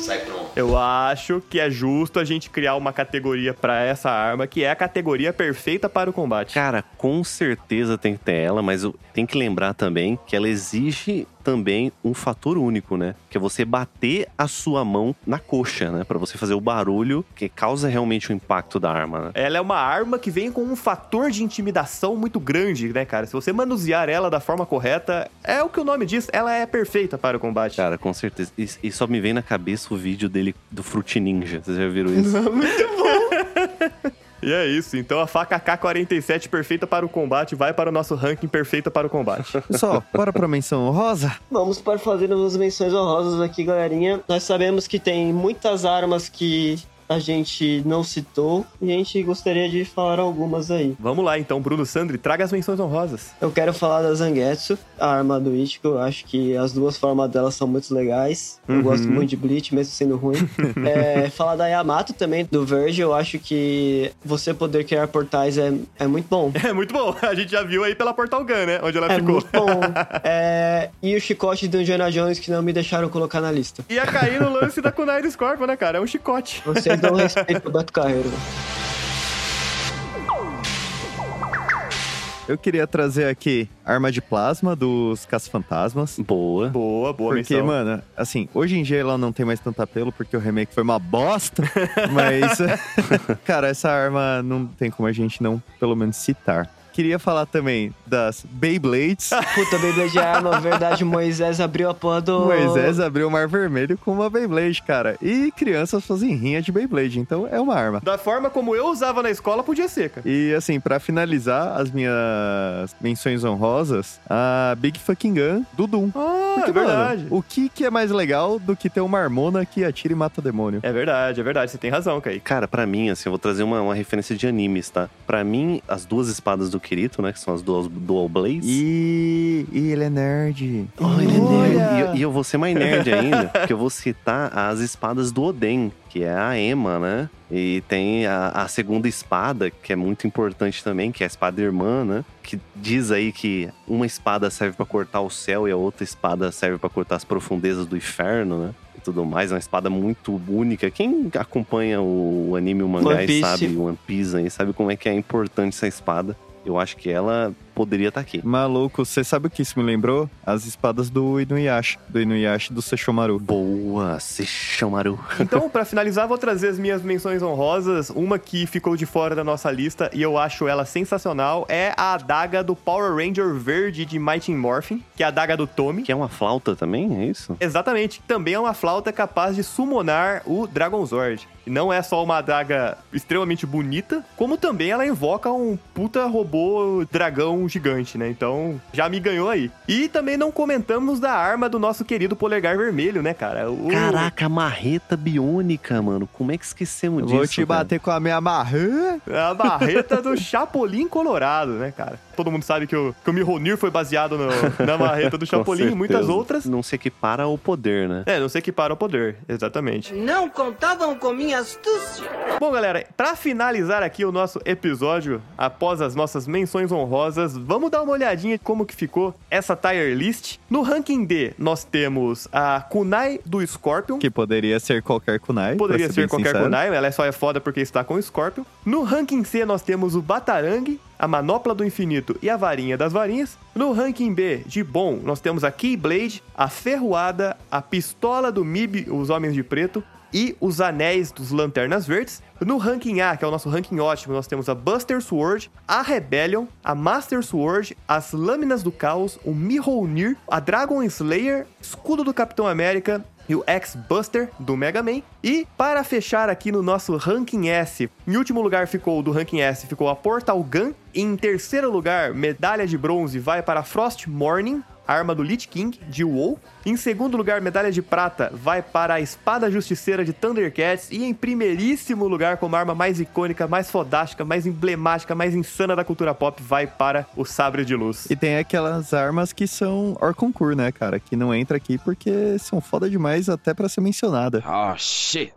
Sai pronto. Eu acho que é justo a gente criar uma categoria pra essa arma, que é a categoria perfeita para o combate. Cara, com certeza tem que ter ela, mas eu tenho que lembrar também que ela exige também um fator único, né? Que é você bater a sua mão na coxa, né? Pra você fazer o barulho que causa realmente o impacto da arma, né? Ela é uma arma que vem com um fator de intimidação muito grande, né, cara? Se você manusear ela da forma correta, é o que o nome diz, ela é perfeita para o combate. Cara, com certeza. E, e só me vem na cabeça o vídeo dele do Fruit Ninja. Vocês já viram isso? E é isso, então a faca K-47 perfeita para o combate vai para o nosso ranking perfeita para o combate. Pessoal, bora pra menção honrosa? Vamos para fazer as menções honrosas aqui, galerinha. Nós sabemos que tem muitas armas que a gente não citou e a gente gostaria de falar algumas aí. Vamos lá então, Bruno Sandri, traga as menções honrosas. Eu quero falar da Zangetsu, a arma do Ichigo. Eu acho que as duas formas dela são muito legais. Eu Uhum. gosto muito de Bleach, mesmo sendo ruim. É, falar da Yamato também, do Verge. Eu acho que você poder criar portais é, é muito bom. É muito bom, a gente já viu aí pela Portal Gun, né? Onde ela É ficou. muito bom. É, e o chicote do Indiana Jones que não me deixaram colocar na lista. Ia cair no lance da Kunai do Scorpion, né, cara? É um chicote. Vocês dão respeito pro Beto Carreiro. velho. Eu queria trazer aqui arma de plasma dos caça-fantasmas. Boa. Boa, boa Porque, menção. mano, assim, hoje em dia ela não tem mais tanto apelo porque o remake foi uma bosta, mas, cara, essa arma não tem como a gente não, pelo menos, citar. Queria falar também das Beyblades. Puta, Beyblade é arma, verdade. Moisés abriu a porra do. Moisés abriu o Mar Vermelho com uma Beyblade, cara. E crianças fazem rinha de Beyblade, então é uma arma. Da forma como eu usava na escola, podia ser, cara. E assim, pra finalizar as minhas menções honrosas, a Big Fucking Gun do Doom. Ah, Porque, é verdade. mano, o que, que é mais legal do que ter uma harmona que atira e mata demônio? É verdade, é verdade. Você tem razão, Kaique. Cara, pra mim, assim, eu vou trazer uma, uma referência de animes, tá? Pra mim, as duas espadas do Kirito, né? Que são as duas Dual Blades. E, e ele é nerd. E, e eu vou ser mais nerd ainda, porque eu vou citar as espadas do Oden, que é a Ema, né? E tem a, a segunda espada, que é muito importante também, que é a espada irmã, né? Que diz aí que uma espada serve pra cortar o céu e a outra espada serve pra cortar as profundezas do inferno, né? E tudo mais, é uma espada muito única. Quem acompanha o, anime e o mangá One e sabe, o One Piece aí, sabe como é que é importante essa espada. Eu acho que ela poderia estar aqui. Maluco, você sabe o que isso me lembrou? As espadas do Inuyasha, do Inuyasha e do Sesshomaru. Boa, Sesshomaru. Então, pra finalizar, vou trazer as minhas menções honrosas. Uma que ficou de fora da nossa lista e eu acho ela sensacional é a adaga do Power Ranger verde de Mighty Morphin, que é a adaga do Tommy. Que é uma flauta também, é isso? Exatamente, também é uma flauta capaz de summonar o Dragon Zord. E não é só uma adaga extremamente bonita, como também ela invoca um puta robô dragão um gigante, né? Então, já me ganhou aí. E também não comentamos da arma do nosso querido polegar vermelho, né, cara? O... Caraca, marreta biônica, mano. Como é que esquecemos Eu disso? Vou te bater com a minha marrã. A barreta do Chapolin Colorado, né, cara? Todo mundo sabe que o, que o Mihonir foi baseado no- na marreta do Chapolin e muitas outras. Não se equipara ao poder, né? É, não sei que para o poder, exatamente. Não contavam com minha astúcia. Bom, galera, pra finalizar aqui o nosso episódio, após as nossas menções honrosas, vamos dar uma olhadinha como que ficou essa tier list. No ranking D, nós temos a Kunai do Scorpion. Que poderia ser qualquer kunai. Poderia ser bem qualquer sincero. Kunai, ela só é foda porque está com o Scorpion. No ranking C, nós temos o Batarang, a Manopla do Infinito e a Varinha das Varinhas. No ranking B, de bom, nós temos a Keyblade, a Ferroada, a Pistola do Mib, os Homens de Preto, e os Anéis dos Lanternas Verdes. No ranking A, que é o nosso ranking ótimo, nós temos a Buster Sword, a Rebellion, a Master Sword, as Lâminas do Caos, o Mihonir, a Dragon Slayer, Escudo do Capitão América, e o X-Buster do Mega Man. E para fechar aqui no nosso ranking S, em último lugar ficou do ranking S, ficou a Portal Gun. Em terceiro lugar, medalha de bronze vai para Frost Morning, arma do Lich King de WoW. Em segundo lugar, medalha de prata vai para a Espada Justiceira de Thundercats. E em primeiríssimo lugar, como arma mais icônica, mais fodástica, mais emblemática, mais insana da cultura pop, vai para o Sabre de Luz. E tem aquelas armas que são Orconcourt, né, cara? Que não entra aqui porque são foda demais até pra ser mencionada. Oh, shit.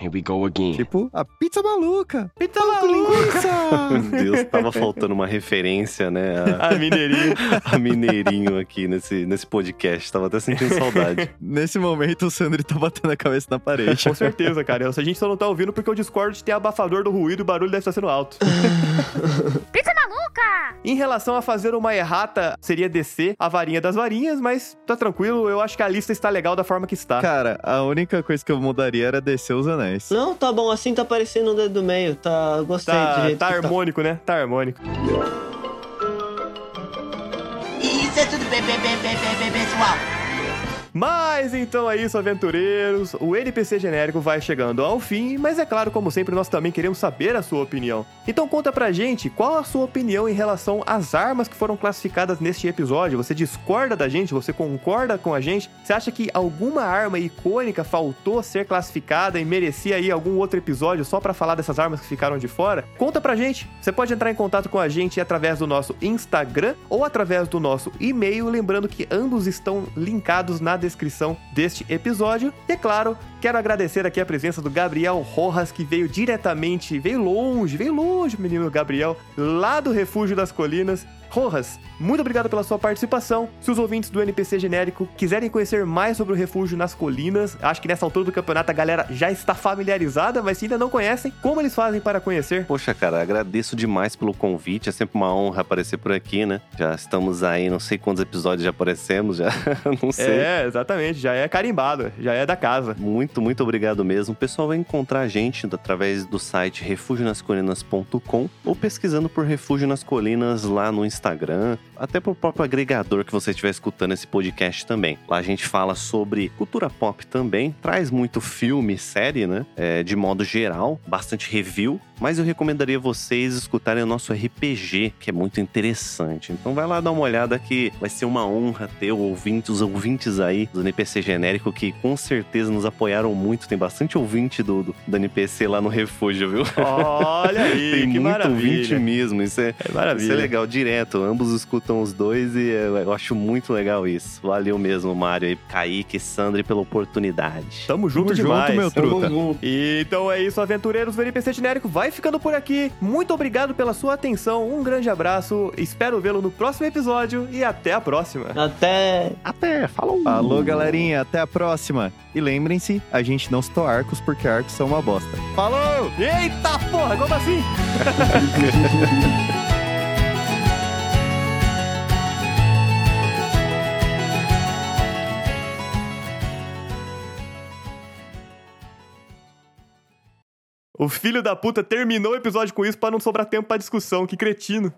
Here we go again. Tipo, a pizza maluca. Pizza linguiça. Meu Deus, tava faltando uma referência, né? A, A mineirinho. a mineirinho aqui nesse, nesse podcast. Tava até sentindo saudade. Nesse momento, o Sandro tá batendo a cabeça na parede. Com certeza, cara. A gente só não tá ouvindo porque o Discord tem abafador do ruído e o barulho deve estar sendo alto. Pizza maluca! Em relação a fazer uma errata, seria descer a varinha das varinhas, mas tá tranquilo, eu acho que a lista está legal da forma que está. Cara, a única coisa que eu mudaria era descer os anéis. Não, tá bom, assim tá parecendo um dedo do meio. Tá. Gostei do Tá, jeito tá que harmônico, né? Tá harmônico. Isso é tudo bem, bem, bem, bem, bem, bem, pessoal. Mas então é isso, aventureiros. O NPC genérico vai chegando ao fim, mas é claro, como sempre, nós também queremos saber a sua opinião. Então conta pra gente qual a sua opinião em relação às armas que foram classificadas neste episódio. Você discorda da gente? Você concorda com a gente? Você acha que alguma arma icônica faltou ser classificada e merecia aí algum outro episódio só pra falar dessas armas que ficaram de fora? Conta pra gente. Você pode entrar em contato com a gente através do nosso Instagram ou através do nosso e-mail, lembrando que ambos estão linkados na descrição deste episódio. E é claro, quero agradecer aqui a presença do Gabriel Rojas, que veio diretamente, veio longe, veio longe, menino Gabriel, lá do Refúgio das Colinas. Rojas, muito obrigado pela sua participação. Se os ouvintes do NPC genérico quiserem conhecer mais sobre o Refúgio nas Colinas, acho que nessa altura do campeonato a galera já está familiarizada, mas se ainda não conhecem, como eles fazem para conhecer? Poxa, cara, agradeço demais pelo convite. É sempre uma honra aparecer por aqui, né? Já estamos aí, não sei quantos episódios já aparecemos, já não sei. É, exatamente, já é carimbado, já é da casa. Muito, muito obrigado mesmo. O pessoal vai encontrar a gente através do site refugionascolinas.com ou pesquisando por Refúgio nas Colinas lá no Instagram, até pro próprio agregador que você estiver escutando esse podcast também. Lá a gente fala sobre cultura pop também, traz muito filme, série, né? É, de modo geral, bastante review. Mas eu recomendaria vocês escutarem o nosso RPG, que é muito interessante. Então vai lá dar uma olhada que vai ser uma honra ter o ouvinte, os ouvintes aí do NPC genérico que com certeza nos apoiaram muito. Tem bastante ouvinte do, do, do NPC lá no refúgio, viu? Olha aí, Tem que muito maravilha. ouvinte mesmo. Isso é, É maravilha. isso é legal, direto. Ambos escutam os dois e eu, eu acho muito legal isso. Valeu mesmo, Mário e Kaique e Sandri pela oportunidade. Tamo junto Tamo junto, demais. meu truta. E então é isso, aventureiros do NPC genérico. Vai ficando por aqui. Muito obrigado pela sua atenção. Um grande abraço. Espero vê-lo no próximo episódio e até a próxima. Até. Até, falou! Falou, galerinha. Até a próxima. E lembrem-se, a gente não citou arcos porque arcos são uma bosta. Falou! Eita porra, como assim? O filho da puta terminou o episódio com isso pra não sobrar tempo pra discussão. Que cretino.